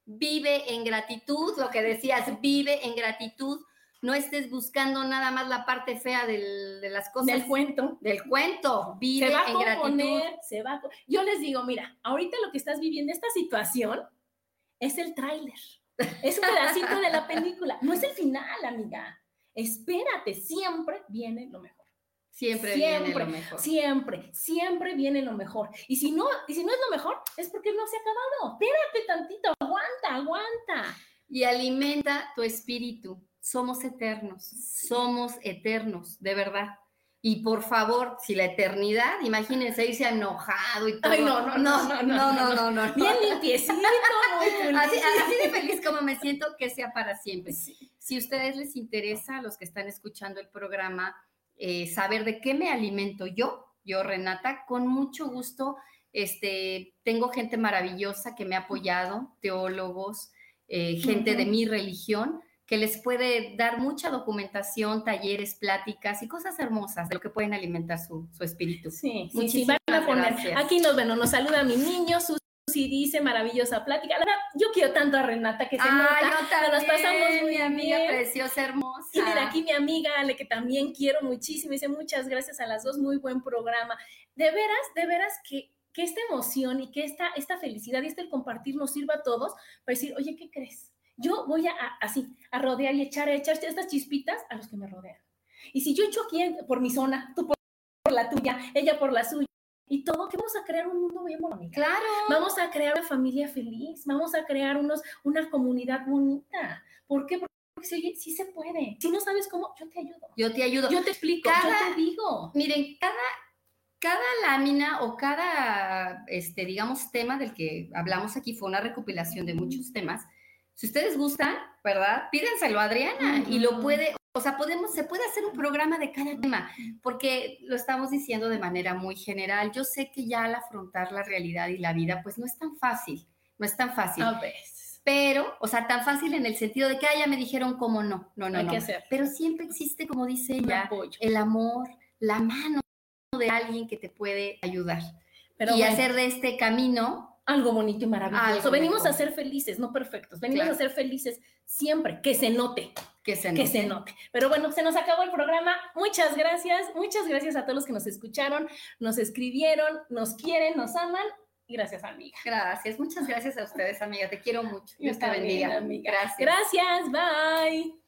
Vive en gratitud, lo que decías, vive en gratitud, no estés buscando nada más la parte fea del- de las cosas del cuento. del cuento, vive Se va a en gratitud. se va a... Yo les digo, mira, ahorita lo que estás viviendo, esta situación, es el tráiler. Es un pedacito de la película. No es el final, amiga. Espérate, siempre viene lo mejor. Siempre, viene Siempre, lo mejor. Siempre, siempre viene lo mejor. Y si no, y si no es lo mejor, es porque no se ha acabado. Espérate tantito, aguanta, aguanta. y alimenta tu espíritu. Somos eternos, somos eternos, de verdad. Y por favor, si la eternidad, imagínense irse enojado y todo. No, no, no, no, no, no, no. Bien limpiecito. [laughs] Así, de feliz como me siento, que sea para siempre. Si a ustedes les interesa, a los que están escuchando el programa, eh, saber de qué me alimento yo, yo Renata, con mucho gusto. Este, tengo gente maravillosa que me ha apoyado, teólogos, eh, gente de mi religión, que les puede dar mucha documentación, talleres, pláticas y cosas hermosas de lo que pueden alimentar su, su espíritu. Sí, sí, sí, Muchísimas van a poner. gracias. Aquí nos, bueno, nos saluda mi niño, Susi dice, maravillosa plática. La verdad, yo quiero tanto a Renata que se Ay, nota. yo nos también, pasamos muy mi amiga bien. preciosa, hermosa. Y mira, aquí mi amiga Ale, que también quiero muchísimo, dice muchas gracias a las dos, muy buen programa. De veras, de veras que, que esta emoción y que esta, esta felicidad y este el compartir nos sirva a todos para decir, oye, ¿qué crees? Yo voy a, a- así, a rodear y echar, a echar estas chispitas a los que me rodean. Y si yo echo aquí en- por mi zona, tú por, por la tuya, ella por la suya, y todo, que vamos a crear un mundo bien bonito. Claro. Vamos a crear una familia feliz, vamos a crear unos, una comunidad bonita. ¿Por qué? Porque sí, sí se puede. Si no sabes cómo, yo te ayudo. Yo te ayudo. Yo te explico, Cada- yo te digo. Miren, cada, cada lámina o cada, este, digamos, tema del que hablamos aquí fue una recopilación de muchos temas. Si ustedes gustan, ¿verdad? Pídenselo a Adriana y lo puede, o sea, podemos, se puede hacer un programa de cada tema, porque lo estamos diciendo de manera muy general. Yo sé que ya al afrontar la realidad y la vida, pues no es tan fácil, no es tan fácil. A veces. Pero, o sea, tan fácil en el sentido de que, ah, ya me dijeron cómo no, no, no, Hay no. que hacer. Pero siempre existe, como dice ella, el amor, la mano de alguien que te puede ayudar. Pero y bueno, hacer de este camino, algo bonito y maravilloso. Algo Venimos mejor. a ser felices, no perfectos. Venimos Claro. a ser felices siempre, que se note, que se que note. se note. Pero bueno, se nos acabó el programa. Muchas gracias, muchas gracias a todos los que nos escucharon, nos escribieron, nos quieren, nos aman. Gracias, amiga. Gracias, muchas gracias a ustedes, amiga. Te quiero mucho. Dios te bendiga. amiga. Gracias. Gracias, bye.